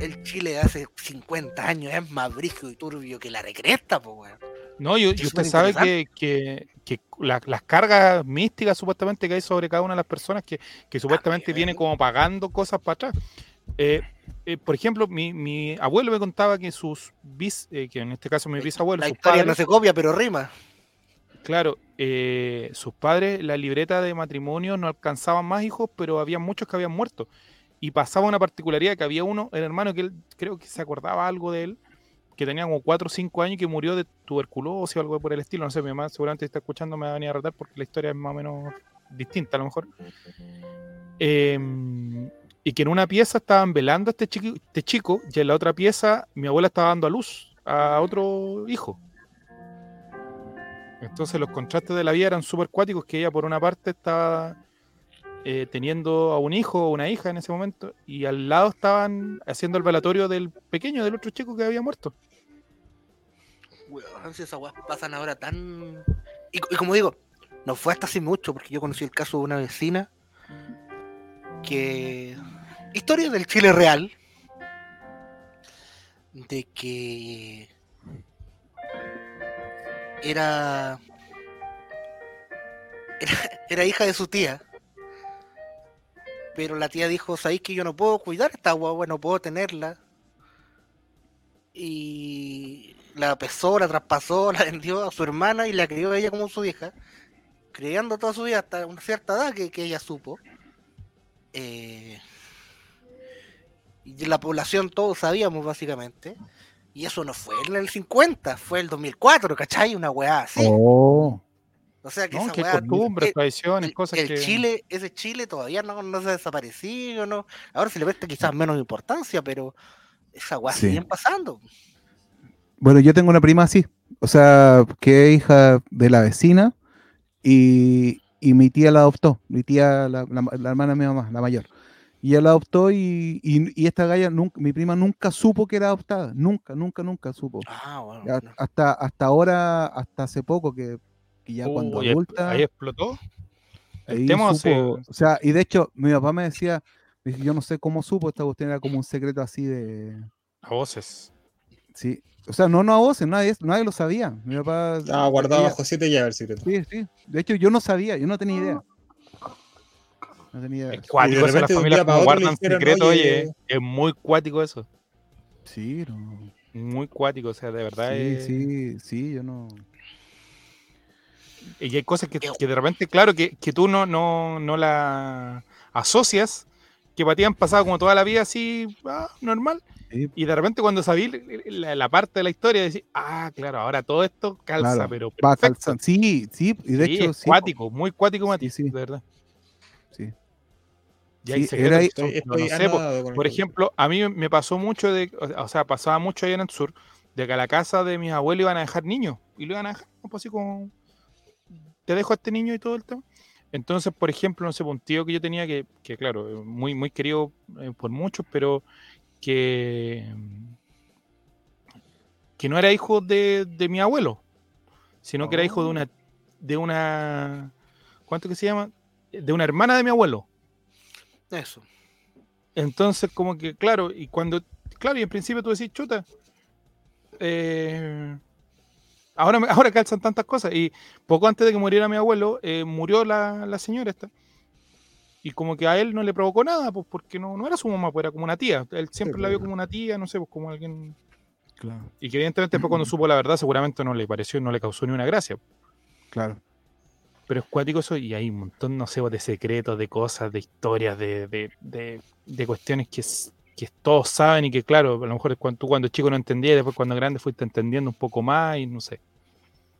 el Chile de hace 50 años es más brígido y turbio que la recresta, pues weón. No, y, y usted sabe que, que, que la- las cargas místicas supuestamente que hay sobre cada una de las personas que, que supuestamente viene como pagando cosas para atrás. Eh, eh, por ejemplo, mi, mi abuelo me contaba que sus bis, eh, que en este caso mi bisabuelo, La sus historia padres, no se copia, pero rima. Claro, eh, sus padres, la libreta de matrimonio no alcanzaban más hijos, pero había muchos que habían muerto. Y pasaba una particularidad que había uno, el hermano que él creo que se acordaba algo de él, que tenía como 4 o 5 años y que murió de tuberculosis o algo por el estilo. No sé, mi mamá seguramente está escuchando, me va a venir a retar porque la historia es más o menos distinta a lo mejor. Em, y que en una pieza estaban velando a este, chiqui- este chico y en la otra pieza mi abuela estaba dando a luz a otro hijo. Entonces los contrastes de la vida eran súper cuáticos, que ella por una parte estaba eh, teniendo a un hijo o una hija en ese momento, y al lado estaban haciendo el velatorio del pequeño, del otro chico que había muerto. Weón, si esas weas pasan ahora tan. Y, y como digo, no fue hasta hace mucho, porque yo conocí el caso de una vecina que. Historia del Chile real. De que. Era. Era, hija de su tía. Pero la tía dijo: ¿Sabéis que yo no puedo cuidar esta guagua? No puedo tenerla y la pesó, la traspasó, la vendió a su hermana y la crió a ella como su hija, criando toda su vida hasta una cierta edad que, que ella supo. Eh, y la población todos sabíamos básicamente. Y eso no fue en el 50, fue el 2004, ¿cachai? Una weá así. Oh, O sea que ¿no? esa weá- costumbres, el- tradiciones, el, cosas el que. Chile, ese Chile todavía no, no se ha desaparecido, ¿no? Ahora se le presta quizás menos importancia, pero esa weá Sí. siguen pasando. Bueno, yo tengo una prima así, o sea, que es hija de la vecina y, y mi tía la adoptó, mi tía, la, la- la hermana de mi mamá, la mayor. Y ella la adoptó y, y- y esta galla, nunca, mi prima nunca supo que era adoptada, nunca, nunca, nunca supo. Ah, bueno. Hasta, hasta ahora, hasta hace poco, que, que ya cuando adulta, ahí explotó. El ahí tema supo, o sea, y de hecho, mi papá me decía, yo no sé cómo supo, esta cuestión era como un secreto así de, a voces. sí, o sea, no, no a voces, nadie, nadie lo sabía. Mi papá guardado ella- bajo siete llaves el secreto. Sí, sí. De hecho, yo no sabía, yo no tenía idea. No tenía idea. Es cuático eso, las familias como guardan secreto, oye, "Oye". es muy cuático eso. Sí, no. Muy cuático, o sea, de verdad Sí, es- sí, sí, yo no. Y hay cosas que, que de repente, claro, que, que tú no, no, no la asocias, que para ti han pasado como toda la vida así, ah, normal. Sí. Y de repente cuando sabí la, la parte de la historia, decís, ah, claro, ahora todo esto calza, Claro, pero Va perfecto. calzando. Sí, sí, y de Sí, hecho, es sí. cuático, muy cuático, Mati, sí. de verdad. Y hay Sí, secretos Estoy, no, sé, por ejemplo, a mí me pasó mucho de, o sea, pasaba mucho allá en el sur, de que a la casa de mis abuelos iban a dejar niños, y lo iban a dejar, ¿no? pues así como, te dejo a este niño y todo el tema. Entonces, por ejemplo, no sé, pues, un tío que yo tenía que, que claro, eh, muy, muy querido eh, por muchos, pero que, que no era hijo de, de mi abuelo, sino que era hijo de una, de una, ¿cuánto que se llama? De una hermana de mi abuelo. Eso. Entonces, como que, claro, y cuando, claro, y en principio tú decís, chuta, eh, ahora, ahora calzan tantas cosas. Y poco antes de que muriera mi abuelo, eh, murió la, la señora esta. Y como que a él no le provocó nada, pues porque no, no era su mamá, pues era como una tía. Él siempre la vio como una tía, no sé, pues como alguien. Claro, Y que evidentemente después cuando supo la verdad, seguramente no le pareció, no le causó ni una gracia. claro. Pero es cuático eso y hay un montón, no sé, de secretos, de cosas, de historias, de, de, de- de cuestiones que, s- que todos saben y que, claro, a lo mejor cuando, tú cuando chico no entendías y después cuando grande fuiste entendiendo un poco más y no sé.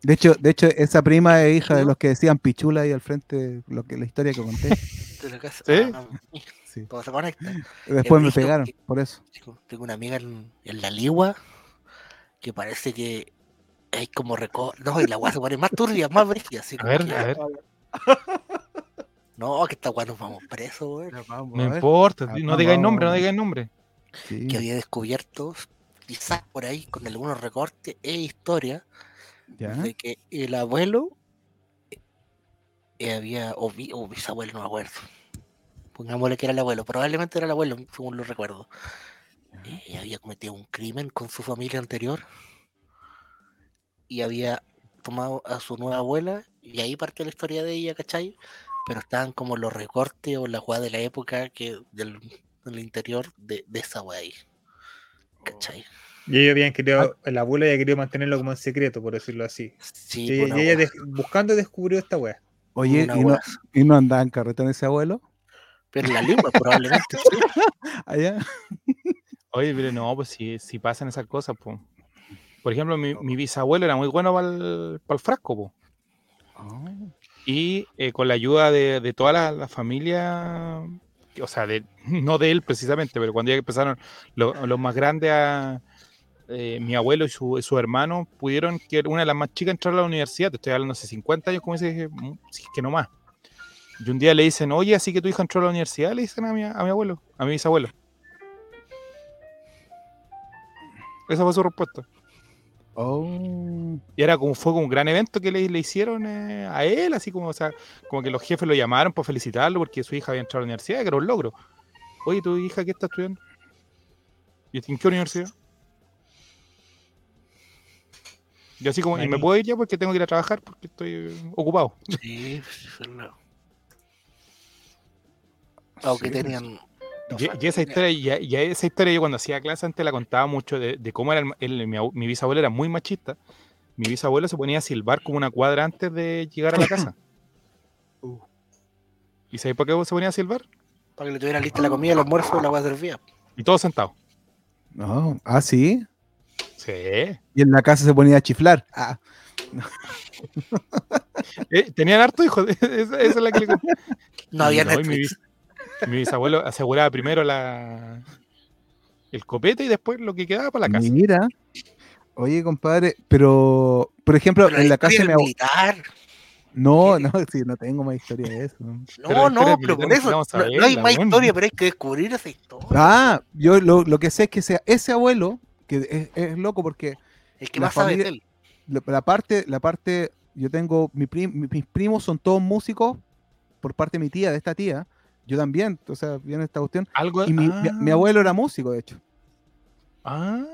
De hecho, de hecho, esa prima es hija de los que decían pichula ahí al frente, lo que, la historia que conté. De la casa. ¿Sí? Ah, Sí. todo se conecta. Después me pegaron, que- por eso. Tengo, tengo una amiga en, en la Ligua que parece que hay como reco... No, y la weá se pone más turbia, más brígida. Así A ver, que- a ver, No, que esta weá nos vamos presos, weón. no importa, no vamos, digáis nombre, no digáis nombre. Sí. Que había descubierto, quizás por ahí, con algunos recortes e historia, ¿Ya? de que el abuelo eh, había, o, bi- o bisabuelo, no me acuerdo. Pongámosle que era el abuelo, probablemente era el abuelo, según lo recuerdo. Eh, había cometido un crimen con su familia anterior y había tomado a su nueva abuela Y ahí partió la historia de ella, ¿cachai? Pero estaban como los recortes o la jugada de la época que del, del interior de, de esa weá ahí. ¿Cachai? Y ellos habían querido, la abuela había querido mantenerlo como en secreto, por decirlo así. Sí, Y, ella weá, buscando descubrió esta wea. Oye, ¿y no, weá. ¿y no andaba en carreta en ese abuelo? Pero en la lengua probablemente. sí. Allá. Oye, pero no, pues si, si pasan esas cosas, pues. Por ejemplo, mi, mi bisabuelo era muy bueno para el, frasco, pues. Y eh, con la ayuda de, de toda la, la familia, o sea, de, no de él precisamente, pero cuando ya empezaron lo- los más grandes a. eh, mi abuelo y su, hermano pudieron que una de las más chicas entrar a la universidad, te estoy hablando hace 50 años, como dice, mm, que no más. Y un día le dicen, oye, así que tu hija entró a la universidad, le dicen a mi, a mi abuelo, a mi bisabuelo. Esa fue su respuesta. Oh. Y era como, fue como un gran evento que le, le hicieron eh, a él, así como, o sea, como que los jefes lo llamaron para felicitarlo porque su hija había entrado a la universidad, que era un logro. Oye, ¿tu hija qué está estudiando? ¿Y en qué universidad? Y así como, y me Ahí. puedo ir ya porque tengo que ir a trabajar porque estoy eh, ocupado. Sí, pues, no. Aunque tenían. Y, y esa historia, y, y esa historia yo cuando hacía clase antes la contaba mucho de, de cómo era el- el- mi, abu- mi bisabuelo era muy machista. Mi bisabuelo se ponía a silbar como una cuadra antes de llegar a la casa. ¿Y sabéis por qué se ponía a silbar? Para que le tuvieran lista la comida, el almuerzo, la agua servía. Y todos sentados. No. Ah, sí. Sí. Y en la casa se ponía a chiflar. Ah. Eh, tenían harto hijos. esa, esa es la que le conté. No había No, y Netflix. Mi bisabuelo aseguraba primero la el copete y después lo que quedaba para la casa. Mira. Oye, compadre, pero, por ejemplo, Pero en la casa de mi del abuelo. militar. No, no, sí, no tengo más historia de eso. No, Pero no, pero por eso. No, hay más historia, pero hay que descubrir esa historia. Ah, yo lo, lo que sé es que sea ese abuelo, que es, es loco porque el que más sabe de él. la, la parte, la parte, yo tengo, mi prim- mi- mis primos son todos músicos por parte de mi tía, de esta tía. Yo también, o sea, viene esta cuestión. Algo, Y mi, mi- mi ah, abuelo era músico, de hecho. ah.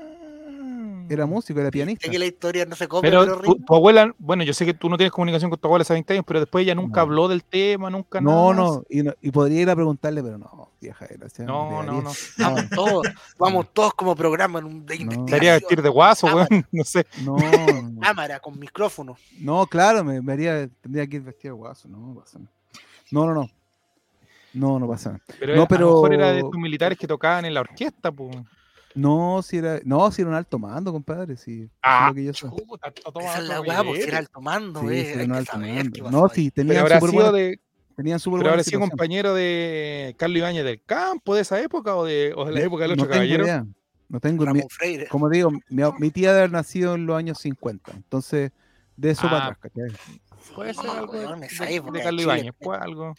Era músico, era pianista. Sé que la historia no se come, Pero pero, tu, abuela, bueno, yo sé que tú no tienes comunicación con tu abuela hace 20 años, pero después ella nunca No. habló del tema, nunca No, nada no y, no, y podría ir a preguntarle, pero no, vieja, gracias. No, no, no. Vamos todos, vamos todos como programa en un, de No. investigación. Se haría vestir de guaso, weón. No sé. No, no, Cámara, con micrófono. no, claro, me, me haría, tendría que ir vestido de guaso, no. No, no, no. No, no pasa nada. Pero, No, a lo mejor era de pero- estos militares que tocaban en la orquesta, pues. No, si era, no, si era un alto mando, compadre, si Ah, lo que yo sé. chuta, Esa es la weá, pues nivel. era alto mando, Sí, eh, hay era alto mando. No. Pero tenían habrá súper sido buena, de, tenían súper pero habrá sido compañero de Carlos Ibáñez del Campo de esa época o de, o de la De- época del no otro tengo caballero. idea. No tengo, Ramón como digo, mi, mi tía debe haber nacido en los años 50, entonces de eso Ah, para atrás, ¿cachai? Puede ser Sí, algo de, de- época de de Carlos. Ibáñez, pues algo,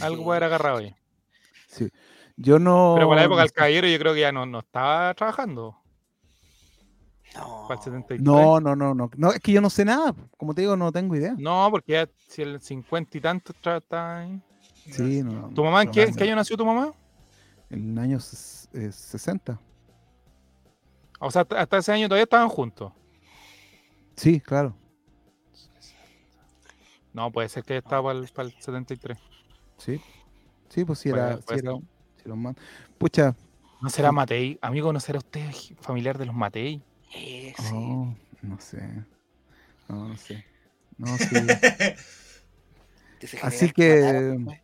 Algo puede haber agarrado ahí. Sí. Yo no. Pero para la época del caballero yo creo que ya no, no estaba trabajando. No, Para el 73. No, no, no, no. No, es que yo no sé nada. Como te digo, no tengo idea. No, porque ya si el 50 y tanto está ahí. Sí, no. ¿Tu mamá en qué, no. qué año nació tu mamá? En el año ses- eh, 60. O sea, hasta- hasta ese año todavía estaban juntos. Sí, claro. No, puede ser que estaba para el, para el 73. Sí. Sí, pues sí Puede- era. sí puede era, sí era un man. Pucha. ¿No será Matei? Amigo, ¿no será usted familiar de los Matei? eh, sí. oh, no sé. No, no sé. No, sí. Ese Así que- mataron, pues.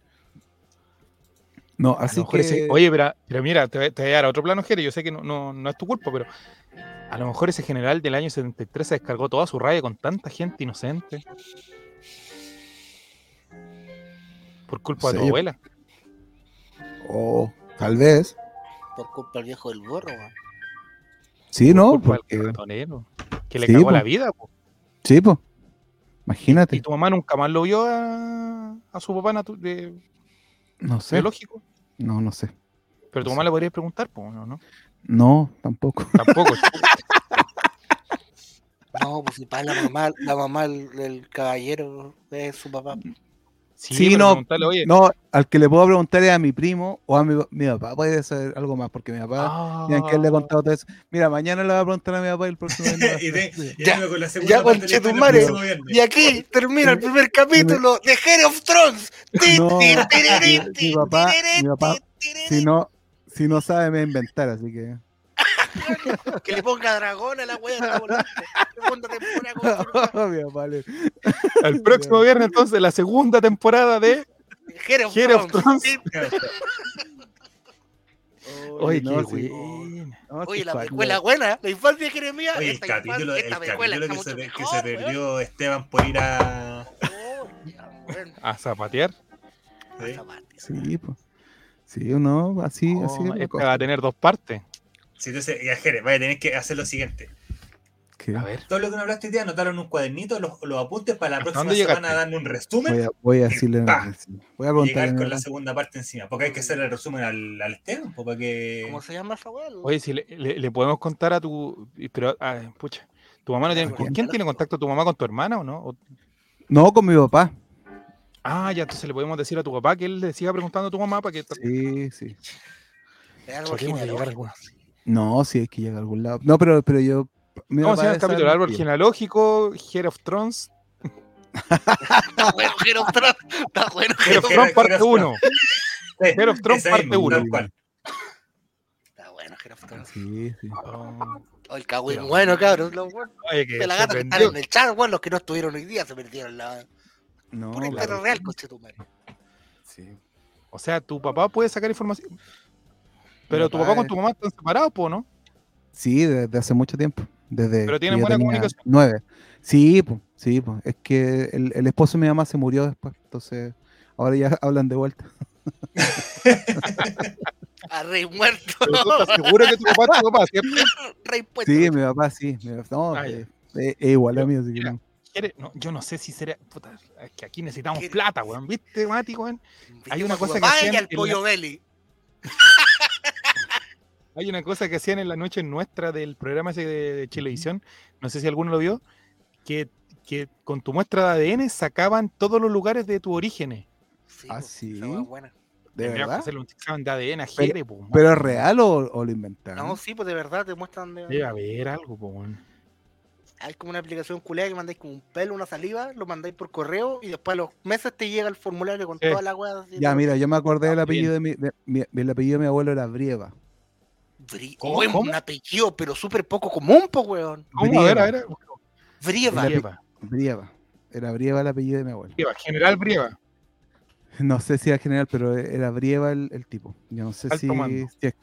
No, A lo así mejor ese- que. oye, pero, pero mira, te, voy- te voy a dar a otro plano, Jere. Yo sé que no, no, no es tu culpa, pero a lo mejor ese general del año 73 se descargó toda su raya con tanta gente inocente. Por culpa de tu abuela. Oh, tal vez. Por culpa del viejo del gorro, weón. Sí, ¿no? culpa del Porque, ratonero, Que le Sí, cagó po. la vida. po. sí, pues. Y Imagínate. tu mamá nunca más lo vio a, a su papá natu- de, No sé. biológico. No, no sé. Pero tu No mamá sé. le podría preguntar, pues, ¿no? ¿no? No, tampoco. Tampoco. No, pues si para la mamá, la mamá del, del caballero es su papá. Sí, no, preguntarle, oye, No, al que le puedo preguntar es a mi primo o a mi, mi papá. Puede ser algo más, porque mi papá, ah, que él le he contado todo eso. Mira, mañana le voy a preguntar a mi papá y el próximo día. y te- y Ya, con la segunda ya, viernes. Y aquí termina el primer capítulo de Head of Thrones. No, mi- papá- mi papá. Si no, si no sabe, me va a inventar, así que. Que le ponga dragón a la wea. Segunda temporada con mi papá le- el próximo viernes, entonces, la segunda temporada de. Head of Thrones. Oye, no, qué sí. No, Oye, la precuela buena, la infancia de Jeremías. Oye, el esta capítulo, el capítulo que, se, mucho que mejor, se perdió Esteban por ir a. Oh, ya, bueno, A zapatear. ¿sí? esa parte. Sí, pues. Sí, no, así, así. Oh, es la esta cosa. va a tener dos partes. Sí, entonces, ya Jerez, vaya a tener que hacer lo siguiente. ¿Qué? A ver. Todo lo que nos hablaste hoy día, anotaron un cuadernito, los, los apuntes para la ¿Hasta próxima dónde semana darle un resumen Voy a, voy a decirle. Voy a llegar con la segunda parte encima. Porque hay que hacer el resumen al, al Esteban, para que. ¿Cómo se llama esa wea? Oye, si le, le- le podemos contar a tu. Pero, ah, pucha. ¿Tu mamá no tiene. ¿Con quién tiene contacto tu mamá con tu hermana o no? O- No, con mi papá. ah, ya, entonces le podemos decir a tu papá que él le siga preguntando a tu mamá para que. Sí, sí. Es algo No, sí, hay que llegar a algún lado. No, pero, pero yo. mi ¿Cómo se llama el capítulo? El árbol genealógico, Head of Thrones. Está bueno, Head of Thrones. Está bueno, Head of Thrones parte of 1. Sí, Head of Thrones parte mismo, uno. tal cual. Está bueno, Head of Thrones. Sí, sí. Oh, el cagüín bueno, cabrón. Los buenos Oye, que de la gata que están en el chat, bueno, los que no estuvieron hoy día se perdieron la No, pura claro. historia real, coche tu madre. Sí. O sea, tu papá puede sacar información. Pero tu papá con tu mamá están separados, po, ¿no? Sí, desde hace mucho tiempo. Desde Pero tienen buena comunicación. Nueve. Sí, pues, sí, pues. Es que el, el esposo de mi mamá se murió después, entonces ahora ya hablan de vuelta. A rey muerto. Pero tú estás seguro que tu papá es tu papá, ¿cierto? rey puesto. Sí, mi papá sí. mi papá- no, Ah, eh, es, igual a mí, así que no. Yo no sé si será. Puta, es que aquí necesitamos ¿Qué? plata, weón. ¿Viste, Mati, weón? hay una cosa que en la- pollo belly. Hay una cosa que hacían en la noche nuestra del programa ese de, de Chilevisión, no sé si alguno lo vio, que, que con tu muestra de ADN sacaban todos los lugares de tu orígenes. Sí, Ah, pues, sí. buena. ¿De que verdad? un de ADN a Jere, po, man. ¿Pero es real o, o lo inventaron? No, sí, pues de verdad te muestran. de- Debe haber algo, po, weón. Hay como una aplicación culera que mandáis como un pelo, una saliva, lo mandáis por correo y después a los meses te llega el formulario con Sí. toda la weá. Ya, mira, yo me acordé del Ah, apellido de mi, de- mi- el apellido de mi abuelo era Brieva. Un apellido, pero súper poco común, po, weón. ¿Cómo? A ver, a Brieva. ver. Brieva. Brieva. Brieva. Era Brieva el apellido de mi abuelo. Brieva, General Brieva. No sé si era general, pero era Brieva el, el tipo. Yo no sé Alto si, si es-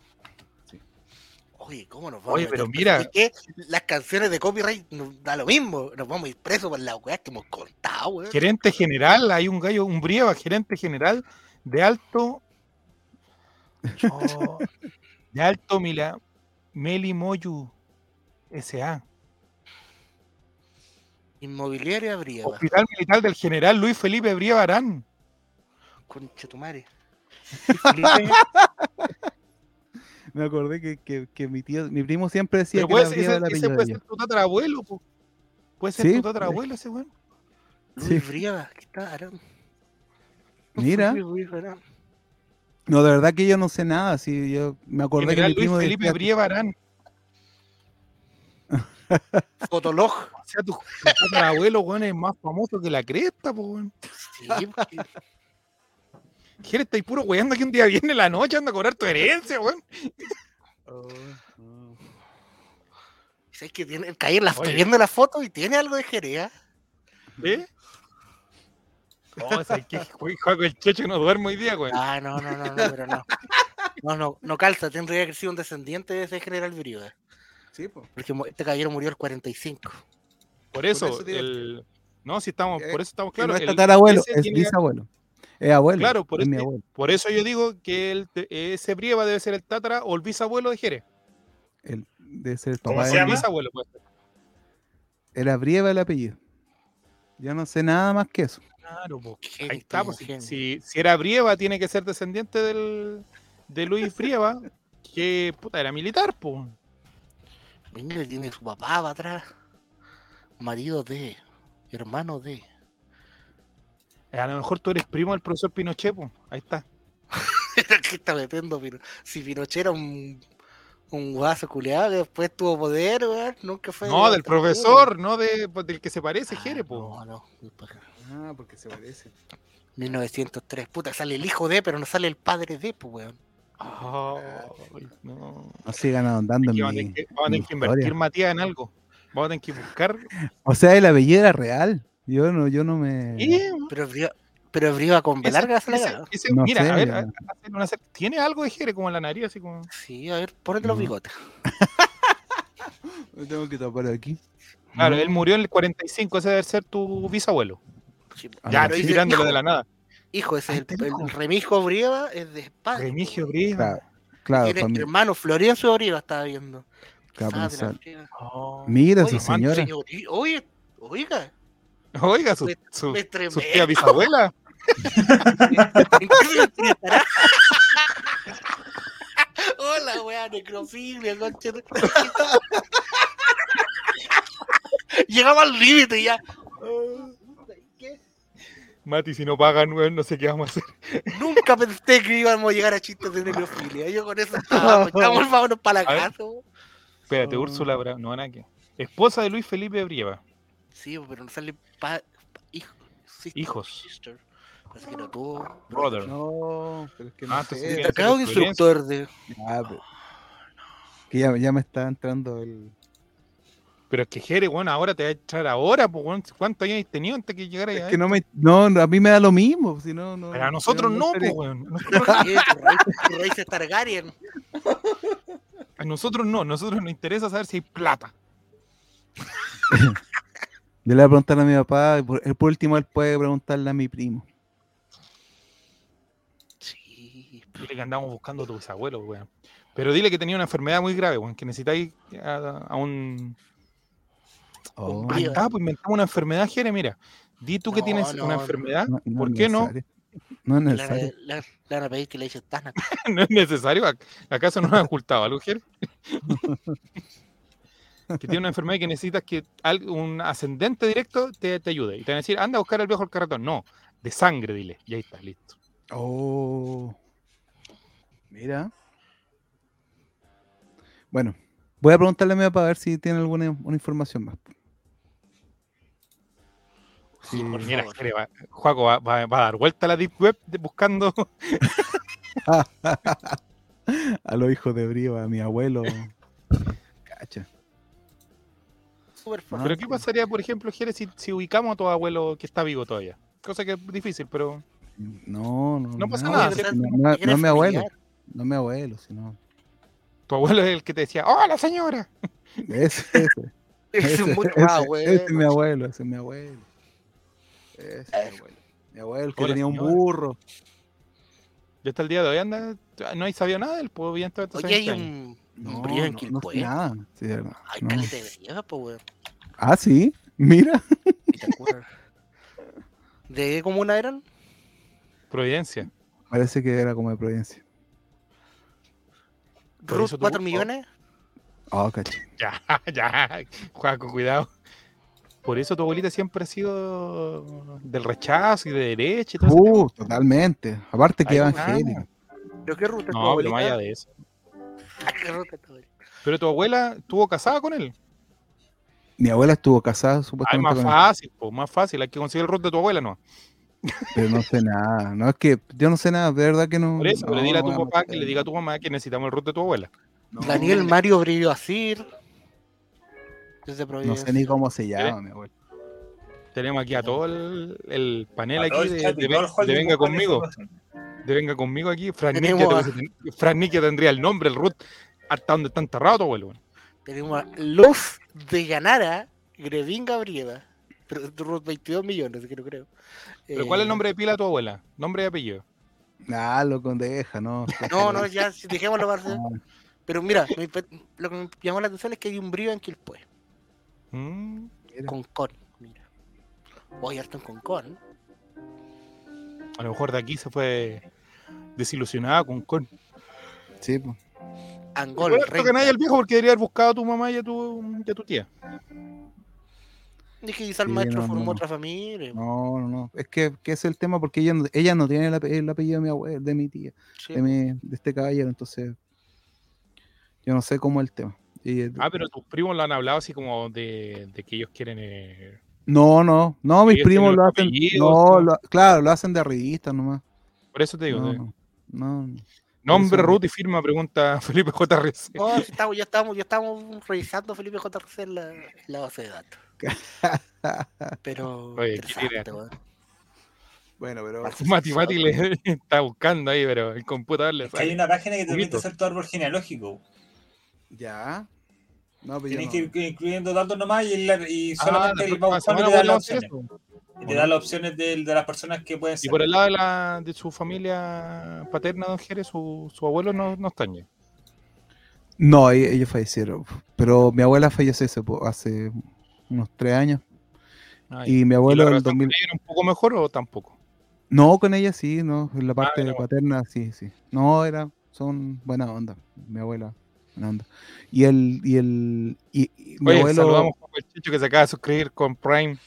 Oye, ¿cómo nos vamos Oye, a pero mira. ¿Sabes qué? Las canciones de copyright nos da lo mismo. Nos vamos a ir presos por las weas que hemos contado, weón. Gerente general, hay un gallo, un Brieva, gerente general de alto. Oh, de alto Mila, Meli Moyu S.A. Inmobiliaria Brieva. Hospital Militar del General Luis Felipe Brieva Arán. Concha tu madre. Me acordé que, que, que mi tío, mi primo siempre decía Pero que puede ese, el ese puede ser tu tatarabuelo, po. Puede ser Sí, tu tatarabuelo ese weón. Luis Sí. Brieva, ¿qué tal? Arán? Mira. Luis Brieva Arán. No, de verdad que yo no sé nada. Sí, yo me acordé General que mi Luis primo Felipe decía- Brieva Arán. Fotolog. O sea, tu, tu tatarabuelo, weón, es más famoso que la cresta, po, weón. Sí, porque- Jere, estáis puro weando que un día viene la noche, anda a cobrar tu herencia, weón. ¿Sabes que tiene? Caí en la, viendo la foto y tiene algo de Jerea. ¿Eh? Oh, ¿sabes qué? Jue- Juego el checho que no duermo hoy día, weón. Ah, no, no, no, no, pero no. No, no, no calza, tendría que haber sido un descendiente de ese general Brieva. Sí, po. Porque este caballero murió el 45. Por eso, eso te digo. el... No, si estamos, Eh, por eso estamos Que no claros. es el- tatarabuelo, es bisabuelo. Es abuelo. Claro, por es mi eso- abuelo. Por eso yo digo que el, ese Brieva debe ser el tatara o el bisabuelo de Jerez. El, debe ser el ¿Cómo papá se O de el llama? bisabuelo, pues. Era Brieva el apellido. Ya no sé nada más que eso. Claro, po. Genio, Ahí está, pues, si, si, era Brieva, tiene que ser descendiente del, de Luis Brieva, que puta, era militar, pues. Mira, tiene su papá para atrás. Marido de. Hermano de. A lo mejor tú eres primo del profesor Pinochet, po. Ahí está. ¿Qué está metiendo? Pino- Si Pinochet era un, un guaso culeado que después tuvo poder, weón, nunca fue. No, del profesor, no de, pues, del que se parece, weón. Jere, Ah, po. No, no. Ah, porque se parece. 1903. Puta, sale el hijo de, pero no sale el padre de, pues, weón. Ay, no. No sigan ahondando en vamos a mi, tener que, vamos a mi tener que invertir. Matías, en algo. Vamos a tener que buscar. O sea, el apellido era real. Yo no, yo no me. Eh, Pero pero Briva con ese- No mira, sé, a ver, a- a- una cer- tiene algo de Jere como en la nariz, así como. Sí, a ver, ponete los bigotes. Me tengo que tapar aquí. Claro, No. él murió en el 45, ese debe ser tu bisabuelo. Sí, Ah, Ya, no, estoy tirándolo hijo, de la nada. Hijo, ese es el, Ah, el. Remijo Brieva es de España. Remigio Brieva. Claro, claro, Tiene hermano Florencio Brieva, estaba viendo. Ah. Oh. Mira su señora. señorí- Oye, oiga, Oiga, su, Me- su, me su tremendo. tía bisabuela. ¿En qué se enfrentará? Hola, weá, necrofilia, concha de- Llegaba al límite ya. Mati, si no pagan, weón, no sé qué vamos a hacer. Nunca pensé que íbamos a llegar a chistes de necrofilia. Yo con eso estaba. Vamos, vámonos para la casa. Espérate. Úrsula Bra... No, nada que. Esposa de Luis Felipe Brieva. Sí, pero no sale pa... pa- hijo. sister, Hijos. sister. Parece que no tuvo. Brother. No, pero es que Ah, no entonces sé. instructor de. Ah, pero- Que ya, ya me está entrando el. Pero es que Jere, weón, ahora te va a echar ahora, pues, weón. ¿Cuántos años has tenido antes que llegara Es que no me. No, a mí me da lo mismo. Si no, no, Pero a nosotros no, pues, weón. Targaryen. A nosotros no. A nosotros nos interesa saber si hay plata. Yo le voy a preguntar a mi papá. y Por, por último, él puede preguntarle a mi primo. Sí. Dile que andamos buscando a tu bisabuelo, weón. Pero dile que tenía una enfermedad muy grave, weón, que necesitáis a, a un. Oh, Ahí está, pues inventamos una enfermedad, Jere, mira. Di tú que No, tienes no, una no. enfermedad, no- no ¿por qué no? No es necesario. a, le- van a pedir que le echen Tana. no es necesario. ¿Ac- ¿Acaso no nos ha ocultado algo, Jere? que tiene una enfermedad y que necesitas que al- un ascendente directo te, te ayude. Y te van a decir, anda a buscar al viejo el carretón. No, de sangre, dile. Y ahí está, listo. Oh. Mira. Bueno, voy a preguntarle a mi papá a ver si tiene alguna una información más. Sí. por va- Juaco va, va- va a dar vuelta a la Deep Web de- buscando. a los hijos de Briva, a mi abuelo. Cacha. Pero ¿qué pasaría, por ejemplo, Jere, si, si ubicamos a tu abuelo que está vivo todavía? Cosa que es difícil, pero No, no. No pasa nada, no, no, no, Eres no es mi abuelo. No es mi abuelo, sino. Tu abuelo es el que te decía, ¡Hola, señora! Ese, ese, Es ese, mucho ese- más, ese güey. es mi abuelo, ese es mi abuelo. Ese es mi abuelo. Mi abuelo el que Hola, tenía un señora. burro. Ya hasta el día de hoy anda, no hay sabido nada del pueblo bien todo Oye, hay un, un No, brillo en no, sé nada. Sí, no, Hay no. caleta de brieva, po, weón. Ah, sí. Mira. ¿De qué comuna eran? Providencia. Parece que era como de Providencia. ¿Ruth tu- 4 oh. millones? Oh, caché. Ya, ya, Juaco, cuidado. Por eso tu abuelita siempre ha sido del rechazo y de derecha y todo eso. Uh, totalmente. Aparte que Ay, evangélica. ¿Pero qué ruta es tu No, pero más allá abuelita? de eso. ¿Qué ruta es tu abuelita? Pero tu abuela estuvo casada con él. Mi abuela estuvo casada Ah, es supuestamente más con él, fácil, pues, más fácil. Hay que conseguir el root de tu abuela, ¿no? Pero no sé nada. No es que yo no sé nada, de verdad que no. Por eso, pero no, dile a tu no papá sé. que le diga a tu mamá que necesitamos el root de tu abuela. No, Daniel Mario Brillo Asir. Desde No sé ni cómo se llama, mi abuela. Tenemos aquí a todo el, el panel A aquí el de, Venga conmigo. De Venga conmigo aquí. Fran Nikia, tendría el nombre, el root, hasta donde está enterrado tu abuelo. Tenemos a Luz de Llanara, Grevinga Brieva. Pero Ruth 22 millones, creo, creo. ¿Pero cuál es el Eh, nombre de pila de tu abuela? Nombre y apellido. Ah, lo condeja, no. No, no, ya, si dejémoslo para Ah, Pero mira, me lo que me llamó la atención es que hay un brillo en Quilpue, Mm, mira. con con, mira. Hoy harto en Concon. a lo mejor de aquí se fue desilusionada con con. Sí, pues. Angol, Bueno, que nadie el viejo porque debería haber buscado a tu mamá y a tu, y a tu tía. Dije, quizá el Sí, maestro no, formó no. otra familia. No, no, no. Es que, que es el tema porque ella no, ella no tiene el, ape- el apellido de mi abuela, de mi tía, sí. de, mi, de este caballero, entonces yo no sé cómo es el tema. Y, eh, Ah, pero tus primos lo han hablado así como de, de que ellos quieren. eh, No, no, no, mis primos lo hacen. No, claro, lo hacen de revista nomás. Por eso te digo. No, no, no, no. Nombre, eso- root y firma, pregunta Felipe JRC. No, si estamos, ya, estamos, ya estamos revisando Felipe JRC en la, en la base de datos. Pero. Oye, interesante, ¿quién era? weón. Bueno, pero Mati Mati le está buscando ahí, pero el computador le Es que hay sale. una página que te permite hacer tu árbol genealógico. ya. No, pero Tienes no. que ir incluyendo datos nomás y, la- y Ah, solamente la el y semana te da opciones. Y te da las opciones de, de las personas que pueden Y ser. por el lado de, la, de su familia paterna, don Jerez, su, su abuelo no, no están ya. No, e- ellos fallecieron. Pero mi abuela falleció hace unos tres años. Ah, Y mi ¿Y abuelo la en el relación con 2000. ella era un poco mejor o tampoco? No, con ella sí, no. En la parte era bueno. paterna, sí, sí. No, era, son buena onda. Mi abuela, buena onda. Y el, y el, y, y mi Oye, abuelo. saludamos a el Chicho que se acaba de suscribir con Prime.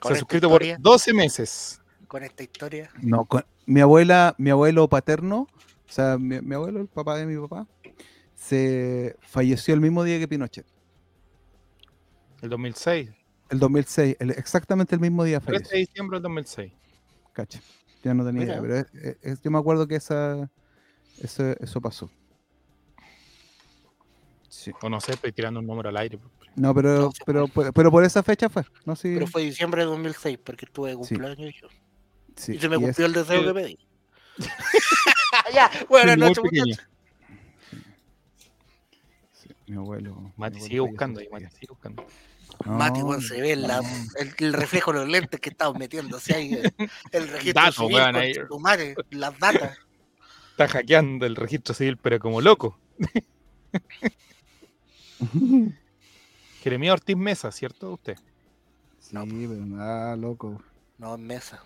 Con se ha suscrito por historia, 12 meses. con esta historia. No, con- mi abuela, mi abuelo paterno, o sea, mi, mi abuelo, el papá de mi papá, se falleció el mismo día que Pinochet. El 2006. El 2006, el- exactamente el mismo día 13 de diciembre del 2006. Cacha. Ya no tenía Mira. idea, pero es- es- es- yo me acuerdo que esa, eso, eso pasó. Sí. O no sé, estoy tirando un número al aire. No, pero, No, sí, pero, pero, pero por esa fecha fue. No, sí, Pero fue diciembre de 2006, porque estuve de Sí. cumpleaños yo. sí, Y se me y es- cumplió el deseo que pedí. ya, buenas noches, muchachos. mi abuelo. Mati, sigue buscando ahí, Mati, sigue buscando. Mati, No, weón, se ve la- no. el, el reflejo de los lentes que estamos metiéndose ahí. El, el registro Datos, civil, weón, ahí. concha tu madre, las datas. Está hackeando el registro civil, pero como loco. Jeremías Ortiz Mesa, ¿cierto? Usted. Sí, pero nada, loco. No, mesa.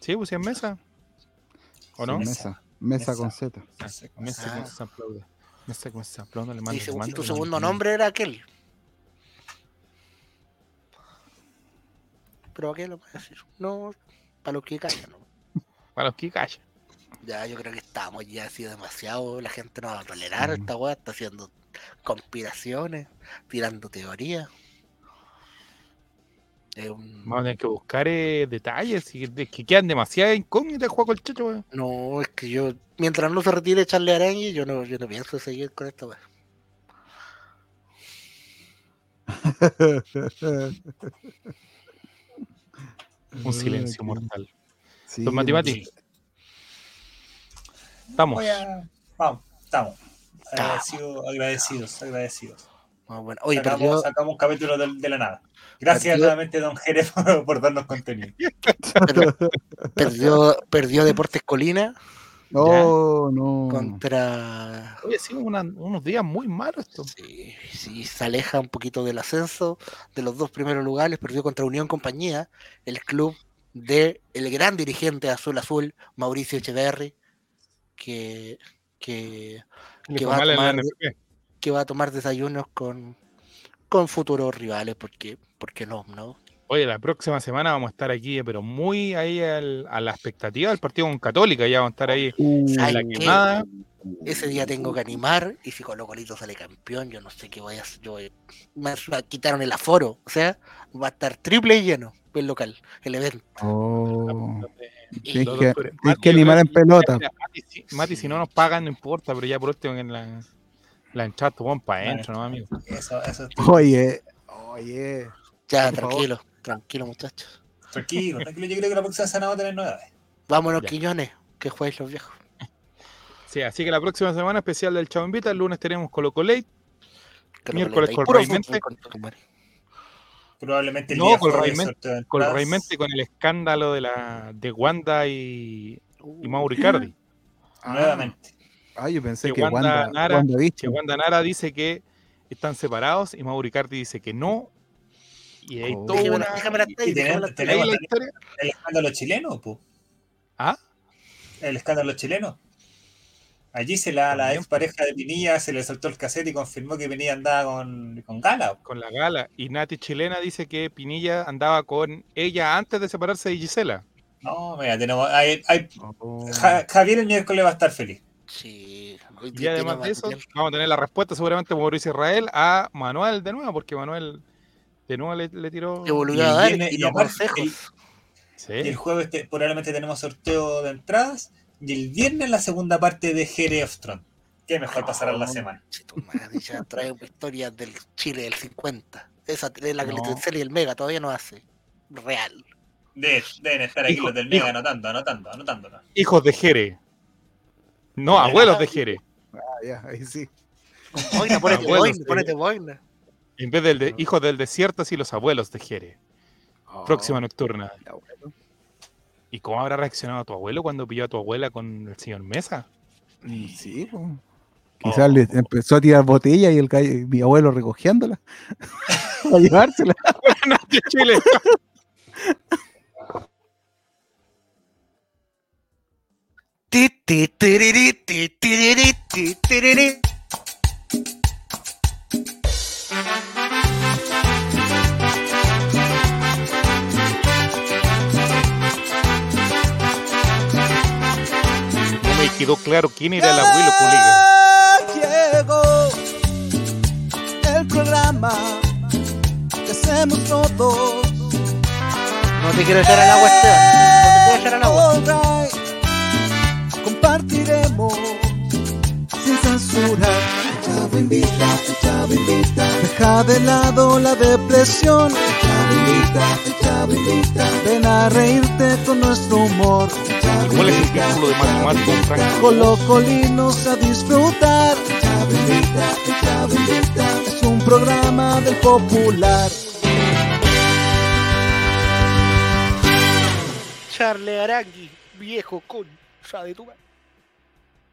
¿Sí? ¿Pues sí en Mesa? ¿O no? Mesa. Mesa, Mesa. con Z. Ah, Mesa Ah. con se aplaude. Mesa con le segu- y mando, tu le segundo mando. nombre era aquel. Pero aquel lo voy a decir. No, para los que callan. ¿no? Para los que callan. Ya, yo creo que estamos ya así demasiado. La gente no va a tolerar esta weá. Está haciendo conspiraciones, tirando teorías. Es un- Vamos a tener que buscar eh, detalles y es que quedan demasiadas incógnitas, juego el chacho, weón. No, es que yo, mientras no se retire Charlie Araña, yo no, yo no pienso seguir con esta weá. Un silencio mortal. Sí, no, matemáticos. Estamos. A- Vamos, estamos. Agradecidos, agradecidos, agradecidos. Ah, bueno. Oye, sacamos, perdió, sacamos un capítulo de, de la nada. Gracias Perdió- nuevamente, don Jerez, por, por darnos contenido. perdió, perdió Deportes Colina No, no. contra. Oye, ha sido una- unos días muy malos esto. Sí, sí, se aleja un poquito del ascenso de los dos primeros lugares. Perdió contra Unión Compañía, el club de el gran dirigente Azul Azul, Mauricio Echeverri, que, que, va a tomar- que va a tomar desayunos con, con futuros rivales, porque, porque no, ¿no? Oye, la próxima semana vamos a estar aquí, pero muy ahí al- a la expectativa del partido con Católica. Ya vamos a estar ahí Uh, en ¿Sabes la qué? quemada. Ese día tengo que animar y si Colo Colito sale campeón, yo no sé qué voy a hacer. Yo voy- me quitaron el aforo, o sea, va a estar triple lleno el local, el evento. oh. Y Tienes que, Mati, animar en pelota. Mati, si, Mati, si no nos pagan, no importa, pero ya por último en la, la entrada, vamos para adentro, ¿no, amigo? Eso, eso es Oye, oye. Ya, Por favor. Tranquilo, muchachos. tranquilo, tranquilo. Yo creo que la próxima semana va a tener novedades. Vámonos, Ya. Quiñones, que juegues los viejos. Sí, así que la próxima semana especial del Chavo Invita, el lunes tenemos Colo Colate, Miércoles con Raimente. Probablemente el No, con Raimente- con con el escándalo de la de Wanda y, y Mauro Icardi. Nuevamente. Ah, yo pensé Que que Wanda Wanda, Nara- Wanda Que. Wanda Nara dice que están separados y Mauro Icardi dice que no. Y hay Oh. toda Déjame déjame la- Y déjame tenemos- la- ahí tenemos la también historia. el escándalo chileno, pu. ¿Ah? El escándalo chileno. Allí se la, la ex pareja de Pinilla se le soltó el cassette y confirmó que Pinilla andaba con, con Gala. Con la gala. Y Nati Chilena dice que Pinilla andaba con ella antes de separarse de Gisela. No, mira, tenemos. hay- hay- Oh. Ja- Javier el miércoles va a estar feliz. Sí. Y además de eso, vamos a tener la respuesta seguramente como Mauricio Israel a Manuel de nuevo, porque Manuel de nuevo le, le tiró. Que volvió Y a el dar y y los aparte, consejos. Sí. Y el jueves te- probablemente tenemos sorteo de entradas. Y el viernes la segunda parte de Jere of Throne. Qué mejor pasará la semana. Che, tu madre, ya trae historias del Chile del 50. Esa es la que No. el Telcel y el Mega todavía no hace. Real. De- deben estar aquí Hijo, los del hijo. Mega anotando, anotando, anotando. Hijos de Jere. No, abuelos de Jere. Ah, ya, ahí sí. Boina, ponete boina, ponete boina. En vez del de hijos del desierto, sí los abuelos de Jere. Próxima nocturna. ¿Y cómo habrá reaccionado tu abuelo cuando pilló a tu abuela con el señor Mesa? Y Sí. Quizás le empezó a tirar botella y el mi abuelo recogiéndola a llevársela. de Chile. Ti, ti, quedó claro quién era el abuelo colega. Llegó el programa que hacemos todos. No te quiero echar al agua, Esteban. No te quiero echar al agua. Compartiremos sin censura. El Chavo invita, el Chavo invita. Deja de lado la depresión. El Chavo invita, el Chavo invita. Ven a reírte con nuestro humor. ¿Cuál es el título de matemático, Frank? Colocolinos a disfrutar. El Chavo invita, el Chavo invita. Es un programa del popular. Charle Arangui, viejo concha de tu madre.